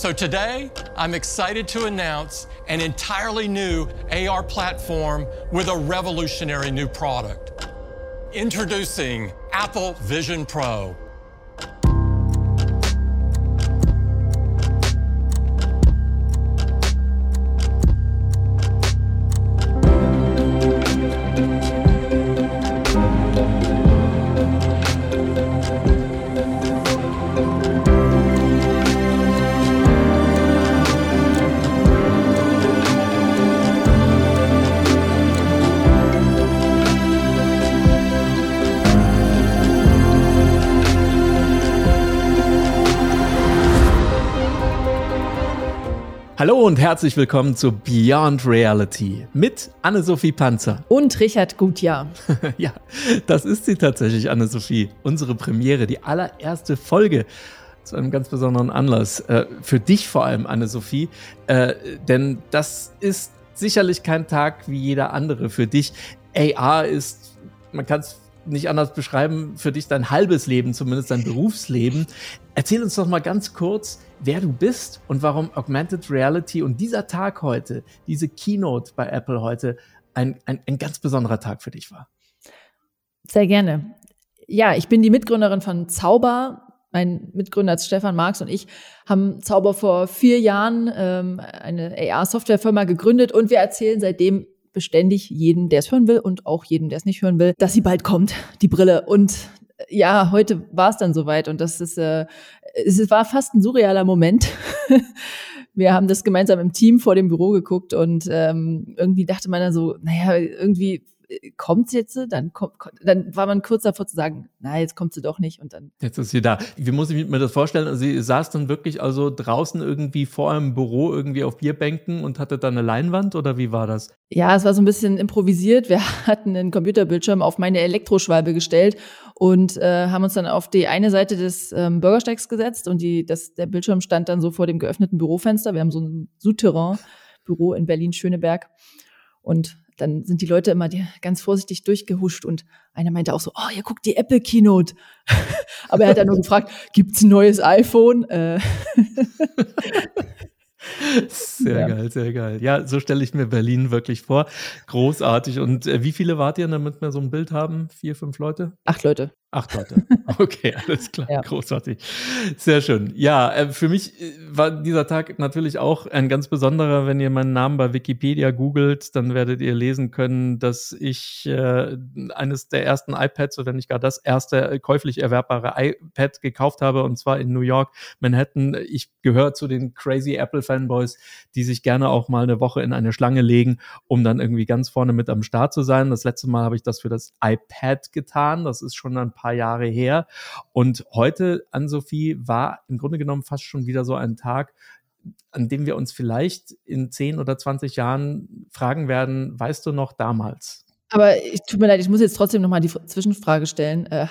So today, I'm excited to announce an entirely new AR platform with a revolutionary new product. Introducing Apple Vision Pro. Hallo und herzlich willkommen zu Beyond Reality mit Anne-Sophie Panzer. Und Richard Gutjahr. ja, das ist sie tatsächlich, Anne-Sophie. Unsere Premiere, die allererste Folge zu einem ganz besonderen Anlass. Äh, für dich vor allem, Anne-Sophie. Äh, denn das ist sicherlich kein Tag wie jeder andere für dich. AR ist, man kann es nicht anders beschreiben, für dich dein halbes Leben, zumindest dein Berufsleben. Erzähl uns doch mal ganz kurz, wer du bist und warum Augmented Reality und dieser Tag heute, diese Keynote bei Apple heute, ein, ein, ein ganz besonderer Tag für dich war. Sehr gerne. Ja, ich bin die Mitgründerin von Zauber. Mein Mitgründer Stefan Marx und ich haben Zauber vor vier Jahren ähm, eine AR-Softwarefirma gegründet und wir erzählen seitdem beständig jedem, der es hören will und auch jedem, der es nicht hören will, dass sie bald kommt, die Brille. Und ja, heute war es dann soweit und das ist, äh, es war fast ein surrealer Moment. Wir haben das gemeinsam im Team vor dem Büro geguckt und ähm, irgendwie dachte man dann so, naja, irgendwie kommt jetzt, dann kommt, dann war man kurz davor zu sagen, na, jetzt kommt sie doch nicht und dann. Jetzt ist sie da. Wie muss ich mir das vorstellen? Also sie saß dann wirklich also draußen irgendwie vor einem Büro irgendwie auf Bierbänken und hatte dann eine Leinwand oder wie war das? Ja, es war so ein bisschen improvisiert. Wir hatten einen Computerbildschirm auf meine Elektroschwalbe gestellt und äh, haben uns dann auf die eine Seite des ähm, Bürgersteigs gesetzt und die, das, der Bildschirm stand dann so vor dem geöffneten Bürofenster. Wir haben so ein Souterrain-Büro in Berlin-Schöneberg und dann sind die Leute immer ganz vorsichtig durchgehuscht und einer meinte auch so, oh, ihr guckt die Apple Keynote. Aber er hat dann nur gefragt, gibt's ein neues iPhone? Äh. Sehr ja. geil, sehr geil. Ja, so stelle ich mir Berlin wirklich vor. Großartig. Und äh, wie viele wart ihr, damit wir so ein Bild haben? Vier, fünf Leute? Acht Leute. Acht Leute. Okay, alles klar. Ja. Großartig. Sehr schön. Ja, äh, für mich äh, war dieser Tag natürlich auch ein ganz besonderer. Wenn ihr meinen Namen bei Wikipedia googelt, dann werdet ihr lesen können, dass ich äh, eines der ersten iPads, oder nicht gar das erste käuflich erwerbbare iPad gekauft habe, und zwar in New York, Manhattan. Ich gehöre zu den crazy Apple-Fanboys, die sich gerne auch mal eine Woche in eine Schlange legen, um dann irgendwie ganz vorne mit am Start zu sein. Das letzte Mal habe ich das für das iPad getan. Das ist schon ein paar Jahre her. Und heute, Ann-Sophie, war im Grunde genommen fast schon wieder so ein Tag, an dem wir uns vielleicht in 10 oder 20 Jahren fragen werden, weißt du noch damals? Aber ich tut mir leid, ich muss jetzt trotzdem nochmal die Zwischenfrage stellen. Äh,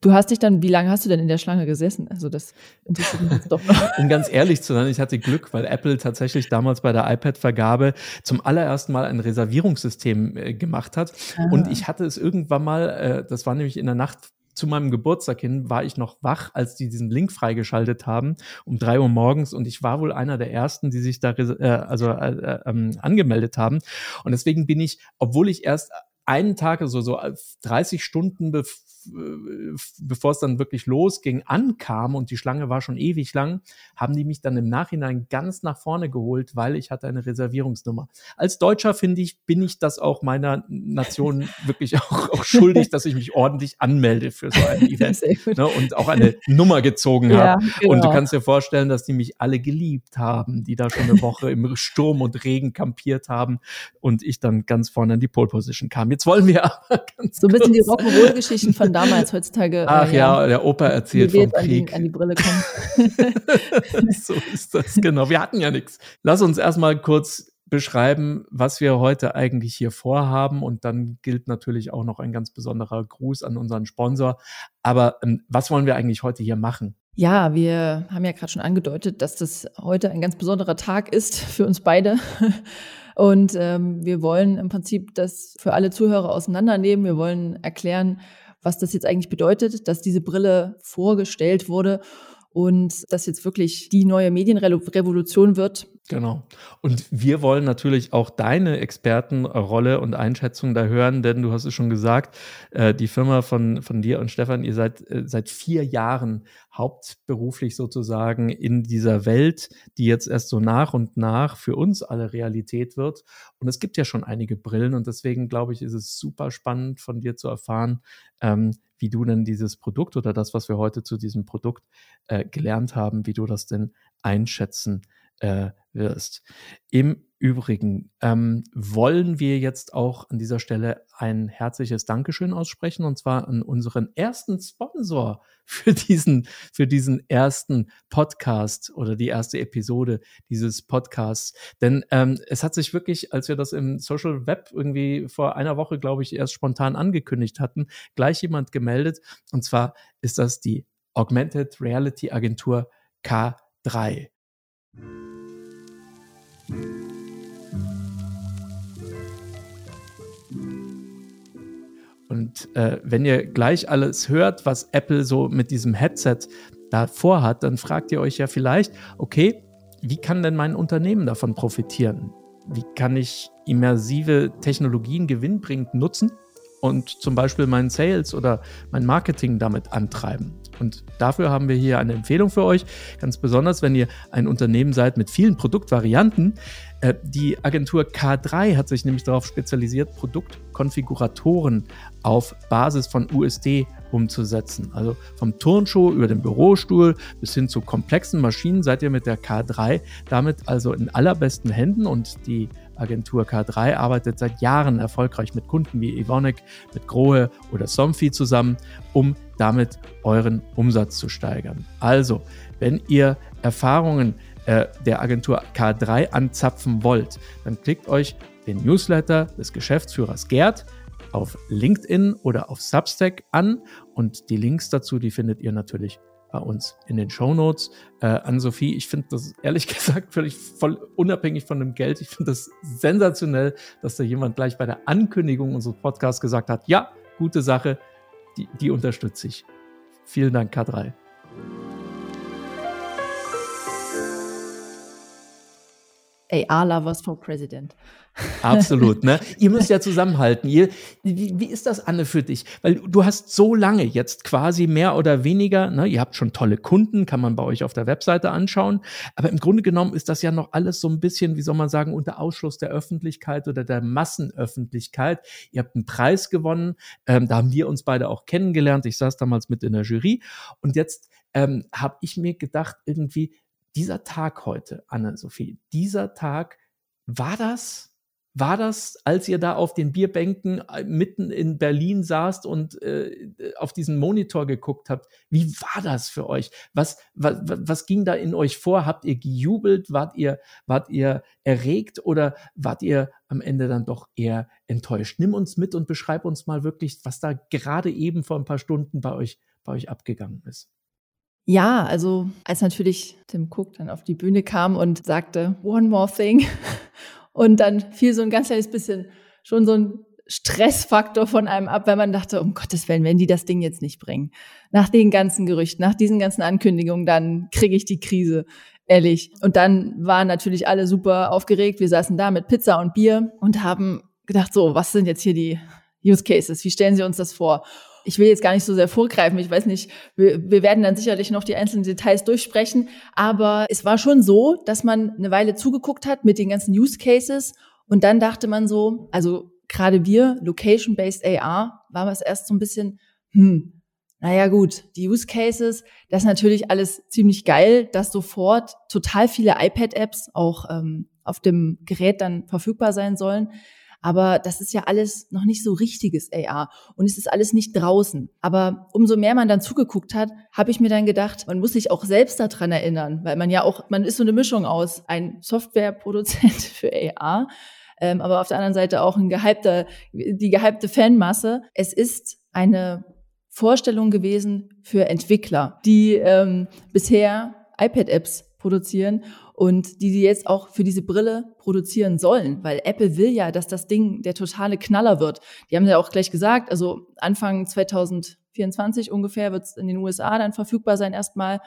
Du hast dich dann, wie lange hast du denn in der Schlange gesessen? Also das interessiert mich jetzt doch noch. Um ganz ehrlich zu sein, ich hatte Glück, weil Apple tatsächlich damals bei der iPad-Vergabe zum allerersten Mal ein Reservierungssystem äh, gemacht hat. Ah. Und ich hatte es irgendwann mal, äh, das war nämlich in der Nacht zu meinem Geburtstag hin war ich noch wach, als die diesen Link freigeschaltet haben um drei Uhr morgens und ich war wohl einer der ersten, die sich da äh, also äh, äh, ähm, angemeldet haben und deswegen bin ich, obwohl ich erst einen Tag, also so 30 Stunden be bevor es dann wirklich losging, ankam und die Schlange war schon ewig lang, haben die mich dann im Nachhinein ganz nach vorne geholt, weil ich hatte eine Reservierungsnummer. Als Deutscher finde ich, bin ich das auch meiner Nation wirklich auch, auch, schuldig, dass ich mich ordentlich anmelde für so ein Event ne, und auch eine Nummer gezogen habe. Ja, genau. Und du genau. kannst dir vorstellen, dass die mich alle geliebt haben, die da schon eine Woche im Sturm und Regen kampiert haben und ich dann ganz vorne in die Pole Position kam. Jetzt wollen wir aber ganz So ein bisschen die Rock'n'Roll-Geschichten von damals, heutzutage. Ach äh, ja, der Opa erzählt vom Krieg. An die, an die Brille kommen. so ist das, genau. Wir hatten ja nichts. Lass uns erstmal kurz beschreiben, was wir heute eigentlich hier vorhaben. Und dann gilt natürlich auch noch ein ganz besonderer Gruß an unseren Sponsor. Aber ähm, was wollen wir eigentlich heute hier machen? Ja, wir haben ja gerade schon angedeutet, dass das heute ein ganz besonderer Tag ist für uns beide. Und ähm, wir wollen im Prinzip das für alle Zuhörer auseinandernehmen. Wir wollen erklären, was das jetzt eigentlich bedeutet, dass diese Brille vorgestellt wurde und das jetzt wirklich die neue Medienrevolution wird. Genau. Und wir wollen natürlich auch deine Expertenrolle und Einschätzung da hören, denn du hast es schon gesagt, äh, die Firma von, von dir und Stefan, ihr seid äh, seit vier Jahren hauptberuflich sozusagen in dieser Welt, die jetzt erst so nach und nach für uns alle Realität wird. Und es gibt ja schon einige Brillen und deswegen glaube ich, ist es super spannend von dir zu erfahren, ähm, wie du denn dieses Produkt oder das, was wir heute zu diesem Produkt äh, gelernt haben, wie du das denn einschätzen äh, wirst. Im Übrigen ähm, wollen wir jetzt auch an dieser Stelle ein herzliches Dankeschön aussprechen und zwar an unseren ersten Sponsor für diesen, für diesen ersten Podcast oder die erste Episode dieses Podcasts. Denn ähm, es hat sich wirklich, als wir das im Social Web irgendwie vor einer Woche, glaube ich, erst spontan angekündigt hatten, gleich jemand gemeldet. Und zwar ist das die Augmented Reality Agentur K3. Und äh, wenn ihr gleich alles hört, was Apple so mit diesem Headset da vorhat, dann fragt ihr euch ja vielleicht, okay, wie kann denn mein Unternehmen davon profitieren? Wie kann ich immersive Technologien gewinnbringend nutzen und zum Beispiel meinen Sales oder mein Marketing damit antreiben? Und dafür haben wir hier eine Empfehlung für euch, ganz besonders, wenn ihr ein Unternehmen seid mit vielen Produktvarianten. Äh, die Agentur K3 hat sich nämlich darauf spezialisiert, Produktkonfiguratoren auf Basis von USD umzusetzen. Also vom Turnschuh über den Bürostuhl bis hin zu komplexen Maschinen seid ihr mit der K3 damit also in allerbesten Händen und die Agentur K3 arbeitet seit Jahren erfolgreich mit Kunden wie Evonik, mit Grohe oder Somfy zusammen, um damit euren Umsatz zu steigern. Also, wenn ihr Erfahrungen äh, der Agentur K3 anzapfen wollt, dann klickt euch den Newsletter des Geschäftsführers Gerd auf LinkedIn oder auf Substack an und die Links dazu, die findet ihr natürlich bei uns in den Show Notes. Äh, an Sophie, ich finde das ehrlich gesagt völlig voll unabhängig von dem Geld. Ich finde das sensationell, dass da jemand gleich bei der Ankündigung unseres Podcasts gesagt hat, ja, gute Sache, die, die unterstütze ich. Vielen Dank, K3. AR-Lovers for President. Absolut, ne? Ihr müsst ja zusammenhalten. Ihr, wie, wie, ist das, Anne, für dich? Weil du hast so lange jetzt quasi mehr oder weniger, ne? Ihr habt schon tolle Kunden, kann man bei euch auf der Webseite anschauen. Aber im Grunde genommen ist das ja noch alles so ein bisschen, wie soll man sagen, unter Ausschluss der Öffentlichkeit oder der Massenöffentlichkeit. Ihr habt einen Preis gewonnen. Ähm, da haben wir uns beide auch kennengelernt. Ich saß damals mit in der Jury. Und jetzt ähm, habe ich mir gedacht, irgendwie, dieser Tag heute, Anne-Sophie, dieser Tag, war das war das, als ihr da auf den Bierbänken äh, mitten in Berlin saßt und äh, auf diesen Monitor geguckt habt? Wie war das für euch? Was, was, was ging da in euch vor? Habt ihr gejubelt? Wart ihr, wart ihr erregt oder wart ihr am Ende dann doch eher enttäuscht? Nimm uns mit und beschreib uns mal wirklich, was da gerade eben vor ein paar Stunden bei euch, bei euch abgegangen ist. Ja, also als natürlich Tim Cook dann auf die Bühne kam und sagte, One more thing und dann fiel so ein ganz kleines bisschen schon so ein Stressfaktor von einem ab, weil man dachte, um Gottes Willen, wenn die das Ding jetzt nicht bringen. Nach den ganzen Gerüchten, nach diesen ganzen Ankündigungen, dann kriege ich die Krise. Ehrlich. Und dann waren natürlich alle super aufgeregt. Wir saßen da mit Pizza und Bier und haben gedacht, so, was sind jetzt hier die Use Cases? Wie stellen Sie uns das vor? Ich will jetzt gar nicht so sehr vorgreifen. Ich weiß nicht, wir, wir werden dann sicherlich noch die einzelnen Details durchsprechen. Aber es war schon so, dass man eine Weile zugeguckt hat mit den ganzen Use Cases. Und dann dachte man so, also gerade wir, Location-Based AR, war es erst so ein bisschen, hm, naja gut, die Use Cases, das ist natürlich alles ziemlich geil, dass sofort total viele iPad-Apps auch ähm, auf dem Gerät dann verfügbar sein sollen. Aber das ist ja alles noch nicht so richtiges AR und es ist alles nicht draußen. Aber umso mehr man dann zugeguckt hat, habe ich mir dann gedacht, man muss sich auch selbst daran erinnern, weil man ja auch, man ist so eine Mischung aus ein Softwareproduzent für AR, ähm, aber auf der anderen Seite auch ein gehypter, die gehypte Fanmasse. Es ist eine Vorstellung gewesen für Entwickler, die ähm, bisher iPad-Apps produzieren und die sie jetzt auch für diese Brille produzieren sollen, weil Apple will ja, dass das Ding der totale Knaller wird. Die haben ja auch gleich gesagt, also Anfang 2024 ungefähr wird es in den USA dann verfügbar sein erstmal.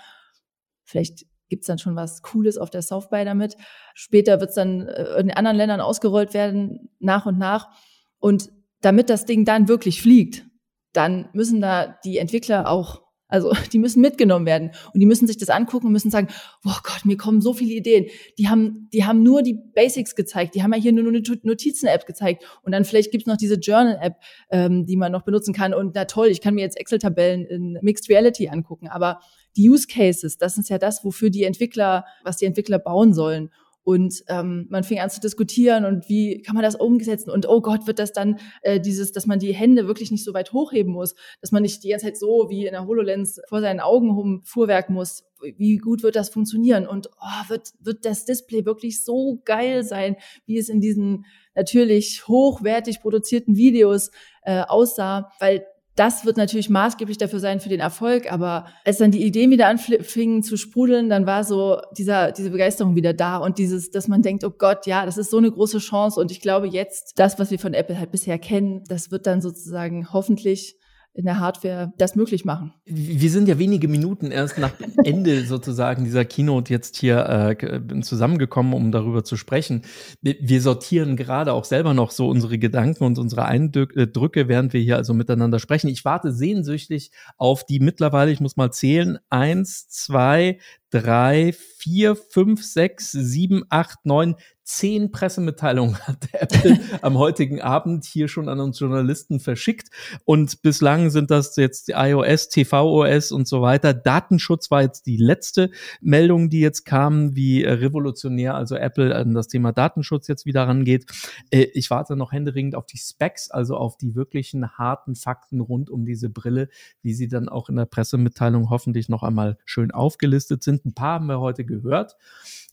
Vielleicht gibt's dann schon was Cooles auf der South by damit. Später wird's dann äh, in anderen Ländern ausgerollt werden, nach und nach. Und damit das Ding dann wirklich fliegt, dann müssen da die Entwickler auch also die müssen mitgenommen werden und die müssen sich das angucken und müssen sagen, oh Gott, mir kommen so viele Ideen. Die haben, die haben nur die Basics gezeigt, die haben ja hier nur eine Notizen-App gezeigt und dann vielleicht gibt's noch diese Journal-App, ähm, die man noch benutzen kann. Und na toll, ich kann mir jetzt Excel-Tabellen in Mixed Reality angucken. Aber die Use Cases, das ist ja das, wofür die Entwickler, was die Entwickler bauen sollen. Und ähm, man fing an zu diskutieren und wie kann man das umsetzen? Und oh Gott, wird das dann äh, dieses, dass man die Hände wirklich nicht so weit hochheben muss, dass man nicht die ganze Zeit so wie in der HoloLens vor seinen Augen rumfuhrwerken muss. Wie gut wird das funktionieren? Und oh, wird, wird das Display wirklich so geil sein, wie es in diesen natürlich hochwertig produzierten Videos äh, aussah? Weil das wird natürlich maßgeblich dafür sein für den Erfolg, aber als dann die Ideen wieder anfingen zu sprudeln, dann war so dieser, diese Begeisterung wieder da und dieses, dass man denkt, oh Gott, ja, das ist so eine große Chance und ich glaube jetzt, das, was wir von Apple halt bisher kennen, das wird dann sozusagen hoffentlich in der Hardware das möglich machen. Wir sind ja wenige Minuten erst nach Ende sozusagen dieser Keynote jetzt hier äh, zusammengekommen, um darüber zu sprechen. Wir sortieren gerade auch selber noch so unsere Gedanken und unsere Eindrücke, während wir hier also miteinander sprechen. Ich warte sehnsüchtig auf die mittlerweile, ich muss mal zählen, eins, zwei, drei, vier, fünf, sechs, sieben, acht, neun, zehn Pressemitteilungen hat Apple am heutigen Abend hier schon an uns Journalisten verschickt. Und bislang sind das jetzt die iOS, tvOS und so weiter. Datenschutz war jetzt die letzte Meldung, die jetzt kam, wie revolutionär also Apple an das Thema Datenschutz jetzt wieder rangeht. Äh, ich warte noch händeringend auf die Specs, also auf die wirklichen harten Fakten rund um diese Brille, wie sie dann auch in der Pressemitteilung hoffentlich noch einmal schön aufgelistet sind. Ein paar haben wir heute gehört.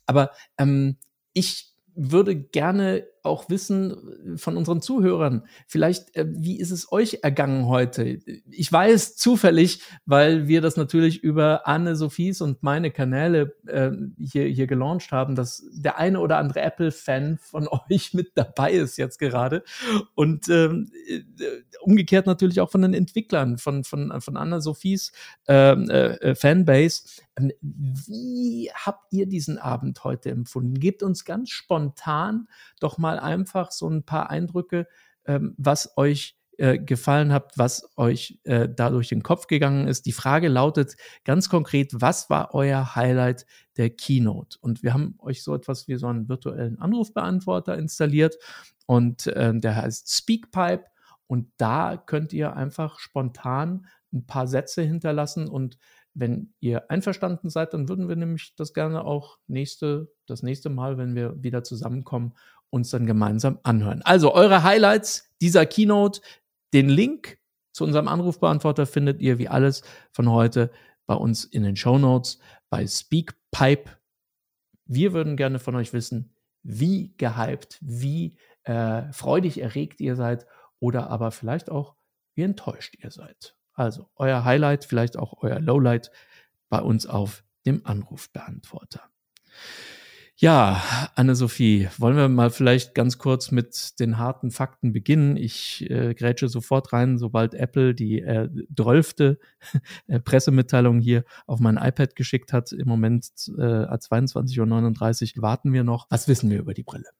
Aber ähm, ich würde gerne auch wissen von unseren Zuhörern, vielleicht, äh, wie ist es euch ergangen heute? Ich weiß zufällig, weil wir das natürlich über Anne Sophies und meine Kanäle äh, hier, hier gelauncht haben, dass der eine oder andere Apple-Fan von euch mit dabei ist jetzt gerade. Und ähm, äh, umgekehrt natürlich auch von den Entwicklern, von, von, von Anne Sophies ähm, äh, äh, Fanbase. Ähm, wie habt ihr diesen Abend heute empfunden? Gebt uns ganz spontan doch mal einfach so ein paar Eindrücke, ähm, was euch äh, gefallen hat, was euch äh, da durch den Kopf gegangen ist. Die Frage lautet ganz konkret, was war euer Highlight der Keynote? Und wir haben euch so etwas wie so einen virtuellen Anrufbeantworter installiert und äh, der heißt Speakpipe und da könnt ihr einfach spontan ein paar Sätze hinterlassen und wenn ihr einverstanden seid, dann würden wir nämlich das gerne auch nächste, das nächste Mal, wenn wir wieder zusammenkommen, uns dann gemeinsam anhören. Also eure Highlights dieser Keynote, den Link zu unserem Anrufbeantworter findet ihr wie alles von heute bei uns in den Show Notes bei Speakpipe. Wir würden gerne von euch wissen, wie gehypt, wie äh, freudig erregt ihr seid oder aber vielleicht auch, wie enttäuscht ihr seid. Also euer Highlight, vielleicht auch euer Lowlight bei uns auf dem Anrufbeantworter. Ja, Anne-Sophie, wollen wir mal vielleicht ganz kurz mit den harten Fakten beginnen? Ich äh, grätsche sofort rein, sobald Apple die äh, drölfte äh, Pressemitteilung hier auf mein iPad geschickt hat. Im Moment äh, 22.39 Uhr warten wir noch. Was wissen wir über die Brille?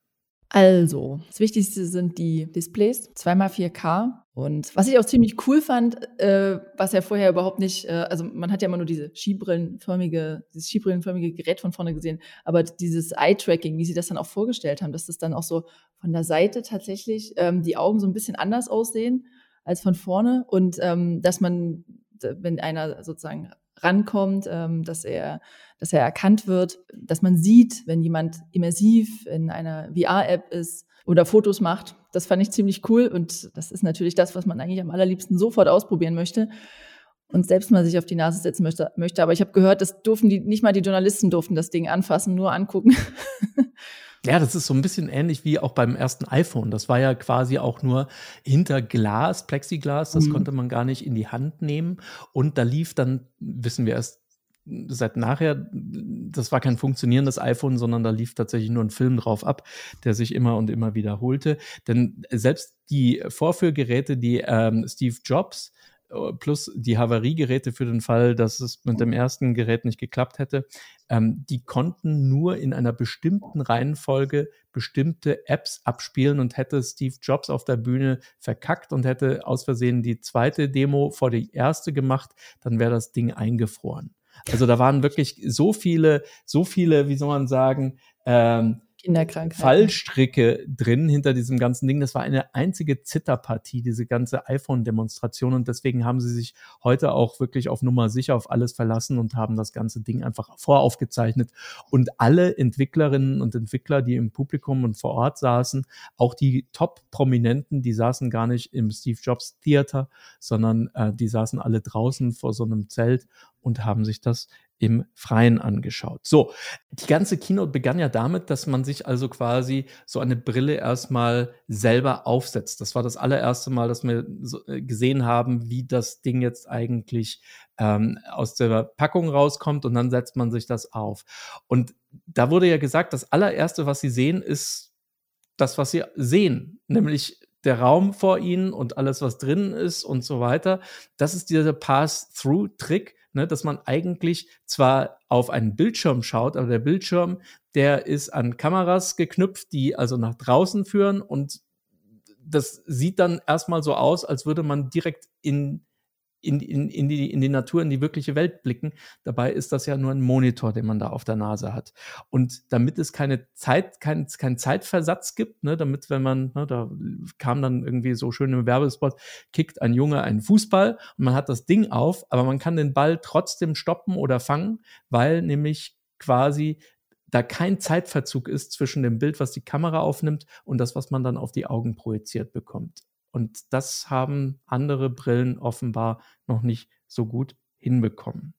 Also, das Wichtigste sind die Displays, zweimal 4K. Und was ich auch ziemlich cool fand, äh, was ja vorher überhaupt nicht, äh, also man hat ja immer nur diese skibrillenförmige, dieses skibrillenförmige Gerät von vorne gesehen, aber dieses Eye-Tracking, wie sie das dann auch vorgestellt haben, dass das dann auch so von der Seite tatsächlich ähm, die Augen so ein bisschen anders aussehen als von vorne und ähm, dass man, wenn einer sozusagen rankommt, ähm, dass er, dass er erkannt wird, dass man sieht, wenn jemand immersiv in einer VR-App ist oder Fotos macht. Das fand ich ziemlich cool und das ist natürlich das, was man eigentlich am allerliebsten sofort ausprobieren möchte und selbst mal sich auf die Nase setzen möchte. möchte. Aber ich habe gehört, das durften die, nicht mal die Journalisten durften das Ding anfassen, nur angucken. Ja, das ist so ein bisschen ähnlich wie auch beim ersten iPhone. Das war ja quasi auch nur hinter Glas, Plexiglas. Das mhm. konnte man gar nicht in die Hand nehmen. Und da lief dann, wissen wir erst seit nachher, das war kein funktionierendes iPhone, sondern da lief tatsächlich nur ein Film drauf ab, der sich immer und immer wiederholte. Denn selbst die Vorführgeräte, die ähm, Steve Jobs plus die Havariegeräte für den Fall, dass es mit dem ersten Gerät nicht geklappt hätte, ähm, die konnten nur in einer bestimmten Reihenfolge bestimmte Apps abspielen und hätte Steve Jobs auf der Bühne verkackt und hätte aus Versehen die zweite Demo vor die erste gemacht, dann wäre das Ding eingefroren. Also da waren wirklich so viele, so viele, wie soll man sagen, ähm, Kinderkrankheiten. Fallstricke drin hinter diesem ganzen Ding. Das war eine einzige Zitterpartie, diese ganze iPhone-Demonstration. Und deswegen haben sie sich heute auch wirklich auf Nummer sicher auf alles verlassen und haben das ganze Ding einfach voraufgezeichnet. Und alle Entwicklerinnen und Entwickler, die im Publikum und vor Ort saßen, auch die Top-Prominenten, die saßen gar nicht im Steve Jobs Theater, sondern äh, die saßen alle draußen vor so einem Zelt und haben sich das im Freien angeschaut. So, die ganze Keynote begann ja damit, dass man sich also quasi so eine Brille erstmal selber aufsetzt. Das war das allererste Mal, dass wir so äh, gesehen haben, wie das Ding jetzt eigentlich ähm, aus der Packung rauskommt und dann setzt man sich das auf. Und da wurde ja gesagt, das allererste, was Sie sehen, ist das, was Sie sehen, nämlich der Raum vor Ihnen und alles, was drin ist und so weiter. Das ist dieser Pass-Through-Trick ne, dass man eigentlich zwar auf einen Bildschirm schaut, aber der Bildschirm, der ist an Kameras geknüpft, die also nach draußen führen und das sieht dann erstmal so aus, als würde man direkt in in, in, in, die, in die Natur, in die wirkliche Welt blicken. Dabei ist das ja nur ein Monitor, den man da auf der Nase hat. Und damit es keine Zeit, kein, kein Zeitversatz gibt, ne, damit, wenn man, ne, da kam dann irgendwie so schön im Werbespot, kickt ein Junge einen Fußball und man hat das Ding auf, aber man kann den Ball trotzdem stoppen oder fangen, weil nämlich quasi da kein Zeitverzug ist zwischen dem Bild, was die Kamera aufnimmt und das, was man dann auf die Augen projiziert bekommt. Und das haben andere Brillen offenbar noch nicht so gut hinbekommen.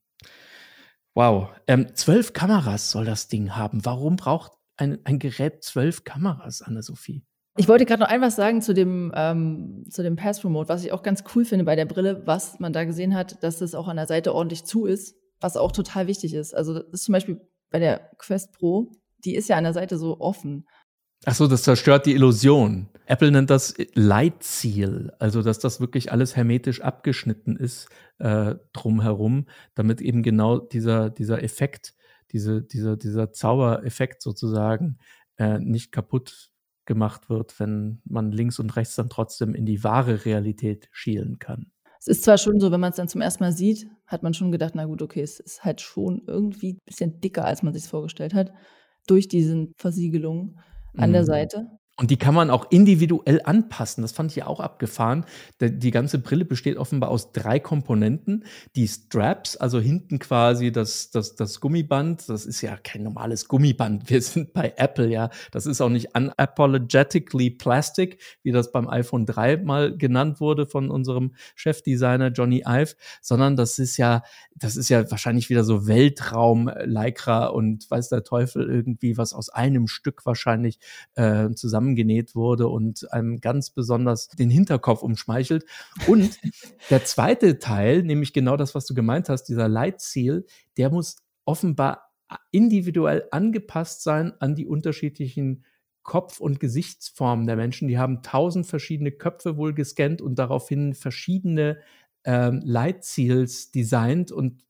Wow, ähm, zwölf Kameras soll das Ding haben. Warum braucht ein, ein Gerät zwölf Kameras, Anne-Sophie? Ich wollte gerade noch ein was sagen zu dem, ähm, zu dem Pass-Remote, was ich auch ganz cool finde bei der Brille, was man da gesehen hat, dass es auch an der Seite ordentlich zu ist, was auch total wichtig ist. Also das ist zum Beispiel bei der Quest Pro, die ist ja an der Seite so offen. Ach so, das zerstört die Illusion. Apple nennt das Leitziel, also dass das wirklich alles hermetisch abgeschnitten ist äh, drumherum, damit eben genau dieser, dieser Effekt, diese, dieser, dieser Zaubereffekt sozusagen äh, nicht kaputt gemacht wird, wenn man links und rechts dann trotzdem in die wahre Realität schielen kann. Es ist zwar schon so, wenn man es dann zum ersten Mal sieht, hat man schon gedacht, na gut, okay, es ist halt schon irgendwie ein bisschen dicker, als man sich vorgestellt hat, durch diese Versiegelung an der mhm. Seite. Und die kann man auch individuell anpassen. Das fand ich ja auch abgefahren. Die ganze Brille besteht offenbar aus drei Komponenten. Die Straps, also hinten quasi das, das, das Gummiband, das ist ja kein normales Gummiband. Wir sind bei Apple, ja. Das ist auch nicht unapologetically plastic, wie das beim iPhone 3 mal genannt wurde von unserem Chefdesigner Johnny Ive, sondern das ist ja, das ist ja wahrscheinlich wieder so Weltraum, Lycra und weiß der Teufel irgendwie, was aus einem Stück wahrscheinlich äh, zusammen zusammengenäht wurde und einem ganz besonders den Hinterkopf umschmeichelt. Und der zweite Teil, nämlich genau das, was du gemeint hast, dieser Leitziel, der muss offenbar individuell angepasst sein an die unterschiedlichen Kopf- und Gesichtsformen der Menschen. Die haben tausend verschiedene Köpfe wohl gescannt und daraufhin verschiedene ähm, Leitziels designt und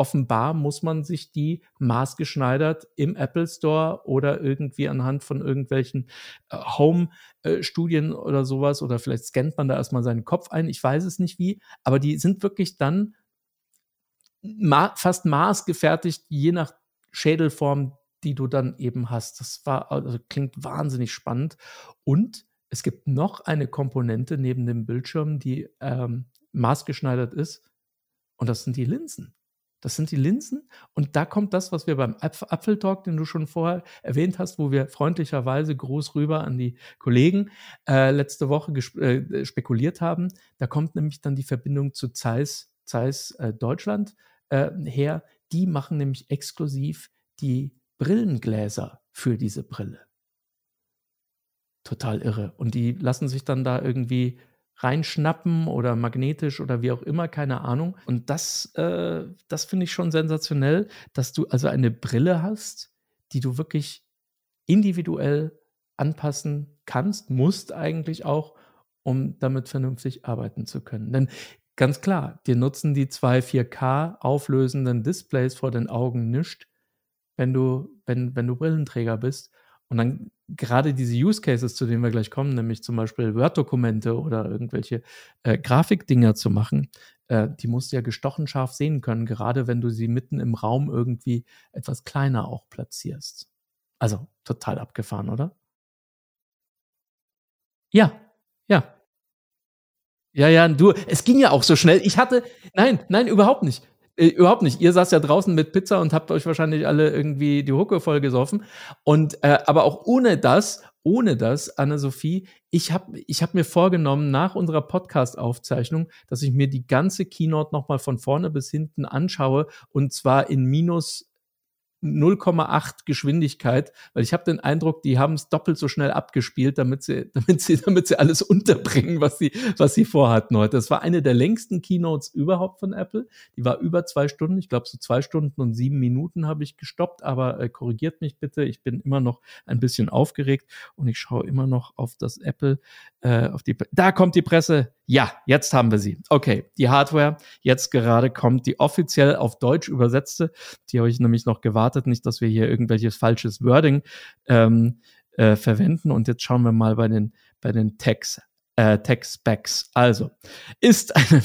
offenbar muss man sich die maßgeschneidert im Apple Store oder irgendwie anhand von irgendwelchen äh, Home-Studien oder sowas oder vielleicht scannt man da erstmal seinen Kopf ein. Ich weiß es nicht wie, aber die sind wirklich dann ma fast maßgefertigt, je nach Schädelform, die du dann eben hast. Das war, also klingt wahnsinnig spannend. Und es gibt noch eine Komponente neben dem Bildschirm, die ähm, maßgeschneidert ist. Und das sind die Linsen. Das sind die Linsen. Und da kommt das, was wir beim Apfeltalk, den du schon vorher erwähnt hast, wo wir freundlicherweise groß rüber an die Kollegen äh, letzte Woche äh, spekuliert haben. Da kommt nämlich dann die Verbindung zu Zeiss, Zeiss äh, Deutschland äh, her. Die machen nämlich exklusiv die Brillengläser für diese Brille. Total irre. Und die lassen sich dann da irgendwie reinschnappen oder magnetisch oder wie auch immer, keine Ahnung. Und das, äh, das finde ich schon sensationell, dass du also eine Brille hast, die du wirklich individuell anpassen kannst, musst eigentlich auch, um damit vernünftig arbeiten zu können. Denn ganz klar, dir nutzen die zwei 4K auflösenden Displays vor den Augen nicht, wenn du, wenn, wenn du Brillenträger bist. Und dann gerade diese Use Cases, zu denen wir gleich kommen, nämlich zum Beispiel Word-Dokumente oder irgendwelche äh, Grafikdinger zu machen, äh, die musst du ja gestochen scharf sehen können, gerade wenn du sie mitten im Raum irgendwie etwas kleiner auch platzierst. Also total abgefahren, oder? Ja, ja. Ja, ja, du, es ging ja auch so schnell. Ich hatte, nein, nein, überhaupt nicht. Äh, überhaupt nicht. Ihr saßt ja draußen mit Pizza und habt euch wahrscheinlich alle irgendwie die Hucke voll gesoffen. Und äh, aber auch ohne das, ohne das, Anne-Sophie, ich habe ich hab mir vorgenommen, nach unserer Podcast-Aufzeichnung, dass ich mir die ganze Keynote nochmal von vorne bis hinten anschaue und zwar in minus 0,8 Geschwindigkeit, weil ich habe den Eindruck, die haben es doppelt so schnell abgespielt, damit sie, damit sie, damit sie alles unterbringen, was sie, was sie vorhatten heute. Das war eine der längsten Keynotes überhaupt von Apple. Die war über zwei Stunden. Ich glaube, so zwei Stunden und sieben Minuten habe ich gestoppt, aber äh, korrigiert mich bitte. Ich bin immer noch ein bisschen aufgeregt und ich schaue immer noch auf das Apple, äh, auf die, da kommt die Presse. Ja, jetzt haben wir sie. Okay, die Hardware. Jetzt gerade kommt die offiziell auf Deutsch übersetzte. Die habe ich nämlich noch gewartet, nicht, dass wir hier irgendwelches falsches Wording ähm, äh, verwenden. Und jetzt schauen wir mal bei den, bei den Tags äh, Tech-Specs. Also, ist eine,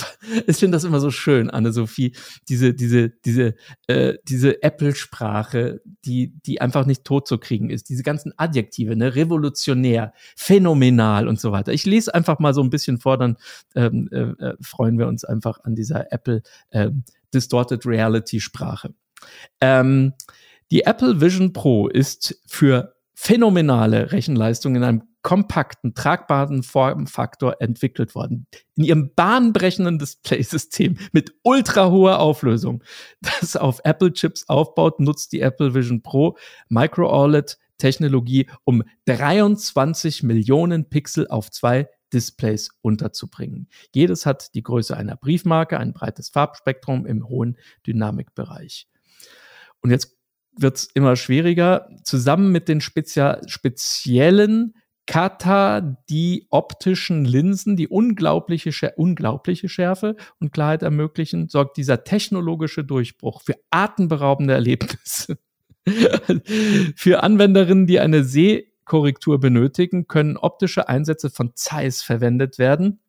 ich finde das immer so schön, Anne-Sophie, diese, diese, diese, äh, diese Apple-Sprache, die, die einfach nicht tot zu kriegen ist. Diese ganzen Adjektive, ne, revolutionär, phänomenal und so weiter. Ich lese einfach mal so ein bisschen vor, dann ähm, äh, äh freuen wir uns einfach an dieser Apple äh, Distorted Reality Sprache. Ähm, die Apple Vision Pro ist für phänomenale Rechenleistung in einem kompakten, tragbaren Formfaktor entwickelt worden. In ihrem bahnbrechenden Displaysystem mit ultra hoher Auflösung, das auf Apple-Chips aufbaut, nutzt die Apple Vision Pro Micro OLED Technologie, um 23 Millionen Pixel auf zwei Displays unterzubringen. Jedes hat die Größe einer Briefmarke, ein breites Farbspektrum im hohen Dynamikbereich. Und jetzt wird es immer schwieriger. Zusammen mit den spezia speziellen Kata die optischen Linsen, die unglaubliche, unglaubliche Schärfe und Klarheit ermöglichen, sorgt dieser technologische Durchbruch für atemberaubende Erlebnisse. für Anwenderinnen, die eine Sehkorrektur benötigen, können optische Einsätze von Zeiss verwendet werden,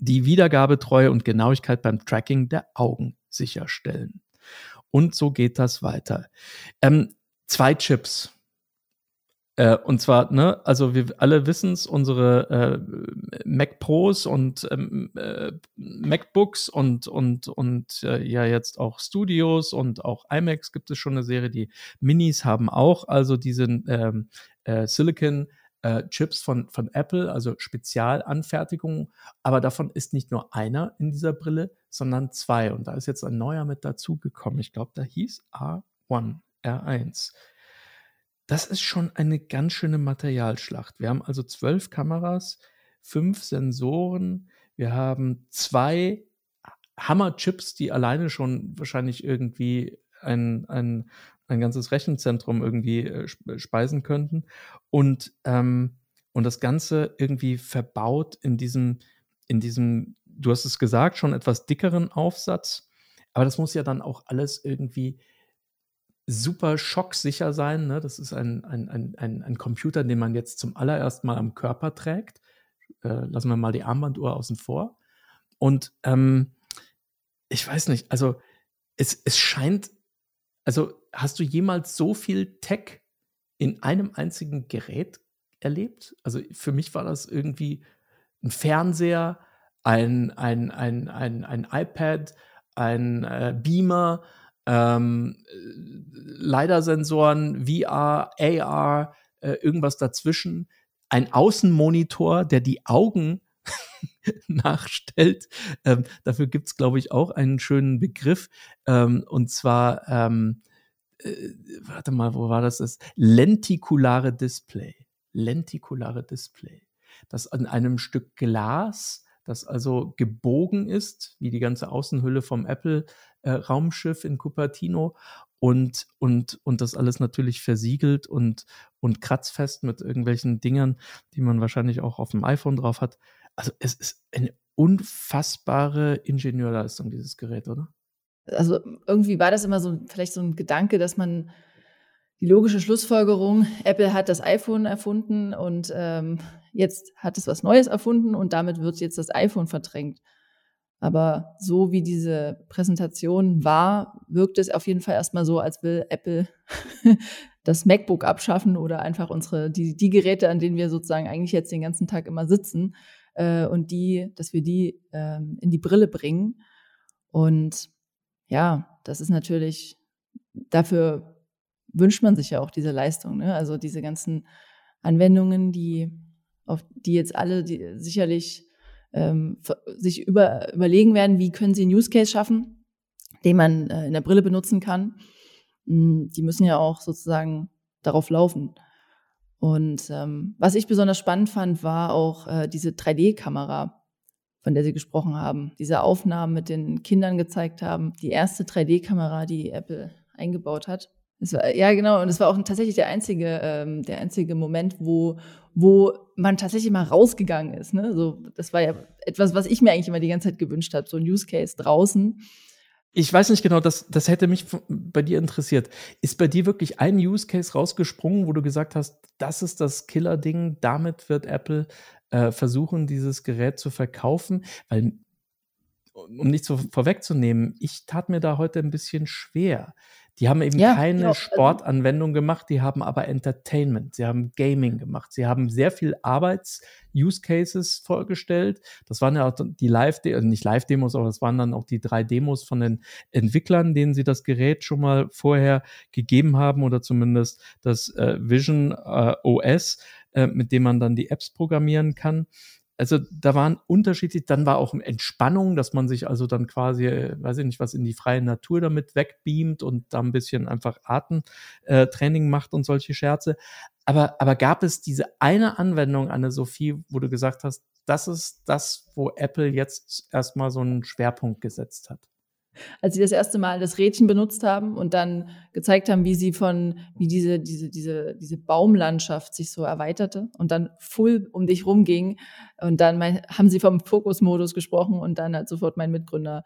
die Wiedergabetreue und Genauigkeit beim Tracking der Augen sicherstellen. Und so geht das weiter. Ähm, zwei Chips äh, und zwar, ne, also wir alle wissen es, unsere äh, Mac Pros und ähm, äh, MacBooks und, und, und äh, ja jetzt auch Studios und auch iMacs gibt es schon eine Serie, die Minis haben auch also diese ähm, äh, Silicon äh, Chips von, von Apple, also Spezialanfertigungen, aber davon ist nicht nur einer in dieser Brille, sondern zwei. Und da ist jetzt ein neuer mit dazugekommen. Ich glaube, da hieß R1, R1 das ist schon eine ganz schöne Materialschlacht. Wir haben also zwölf Kameras, fünf Sensoren, wir haben zwei Hammerchips, die alleine schon wahrscheinlich irgendwie ein, ein, ein ganzes Rechenzentrum irgendwie äh, speisen könnten. Und, ähm, und das Ganze irgendwie verbaut in diesem, in diesem, du hast es gesagt, schon etwas dickeren Aufsatz. Aber das muss ja dann auch alles irgendwie super schocksicher sein. Ne? Das ist ein, ein, ein, ein, ein Computer, den man jetzt zum allerersten Mal am Körper trägt. Äh, lassen wir mal die Armbanduhr außen vor. Und ähm, ich weiß nicht, also es, es scheint, also hast du jemals so viel Tech in einem einzigen Gerät erlebt? Also für mich war das irgendwie ein Fernseher, ein, ein, ein, ein, ein iPad, ein äh, Beamer, ähm, LiDAR-Sensoren, VR, AR, äh, irgendwas dazwischen, ein Außenmonitor, der die Augen nachstellt. Ähm, dafür gibt es, glaube ich, auch einen schönen Begriff. Ähm, und zwar, ähm, äh, warte mal, wo war das? das? Lentikulare Display. Lentikulare Display. Das an einem Stück Glas, das also gebogen ist, wie die ganze Außenhülle vom Apple äh, Raumschiff in Cupertino und, und, und das alles natürlich versiegelt und, und kratzfest mit irgendwelchen Dingern, die man wahrscheinlich auch auf dem iPhone drauf hat. Also es ist eine unfassbare Ingenieurleistung, dieses Gerät, oder? Also irgendwie war das immer so vielleicht so ein Gedanke, dass man die logische Schlussfolgerung, Apple hat das iPhone erfunden und ähm, jetzt hat es was Neues erfunden und damit wird jetzt das iPhone verdrängt. Aber so wie diese Präsentation war, wirkt es auf jeden Fall erstmal so, als will Apple das MacBook abschaffen oder einfach unsere, die, die Geräte, an denen wir sozusagen eigentlich jetzt den ganzen Tag immer sitzen, äh, und die, dass wir die ähm, in die Brille bringen. Und ja, das ist natürlich, dafür wünscht man sich ja auch diese Leistung, ne? Also diese ganzen Anwendungen, die, auf die jetzt alle die sicherlich ähm, sich über, überlegen werden, wie können sie einen Use Case schaffen, den man äh, in der Brille benutzen kann. Hm, die müssen ja auch sozusagen darauf laufen. Und ähm, was ich besonders spannend fand, war auch äh, diese 3D-Kamera, von der Sie gesprochen haben. Diese Aufnahmen mit den Kindern gezeigt haben. Die erste 3D-Kamera, die Apple eingebaut hat. Das war, ja, genau. Und es war auch tatsächlich der einzige, ähm, der einzige Moment, wo, wo man tatsächlich mal rausgegangen ist. Ne? So, das war ja etwas, was ich mir eigentlich immer die ganze Zeit gewünscht habe, so ein Use Case draußen. Ich weiß nicht genau, das, das hätte mich bei dir interessiert. Ist bei dir wirklich ein Use Case rausgesprungen, wo du gesagt hast, das ist das Killer-Ding, damit wird Apple äh, versuchen, dieses Gerät zu verkaufen? Weil, um nicht so vorwegzunehmen, ich tat mir da heute ein bisschen schwer. Die haben eben ja, keine ja, Sportanwendung gemacht, die haben aber Entertainment, sie haben Gaming gemacht, sie haben sehr viel Arbeits-Use-Cases vorgestellt. Das waren ja auch die Live, also nicht Live-Demos, aber das waren dann auch die drei Demos von den Entwicklern, denen sie das Gerät schon mal vorher gegeben haben oder zumindest das äh, Vision äh, OS, äh, mit dem man dann die Apps programmieren kann. Also da waren unterschiedlich, dann war auch Entspannung, dass man sich also dann quasi, äh, weiß ich nicht, was in die freie Natur damit wegbeamt und da ein bisschen einfach Atemtraining äh, macht und solche Scherze. Aber, aber gab es diese eine Anwendung, Anne-Sophie, wo du gesagt hast, das ist das, wo Apple jetzt erstmal so einen Schwerpunkt gesetzt hat? Als sie das erste Mal das Rädchen benutzt haben und dann gezeigt haben, wie sie von, wie diese, diese, diese, diese Baumlandschaft sich so erweiterte und dann full um dich rumging. Und dann mein, haben sie vom Fokusmodus gesprochen und dann hat sofort mein Mitgründer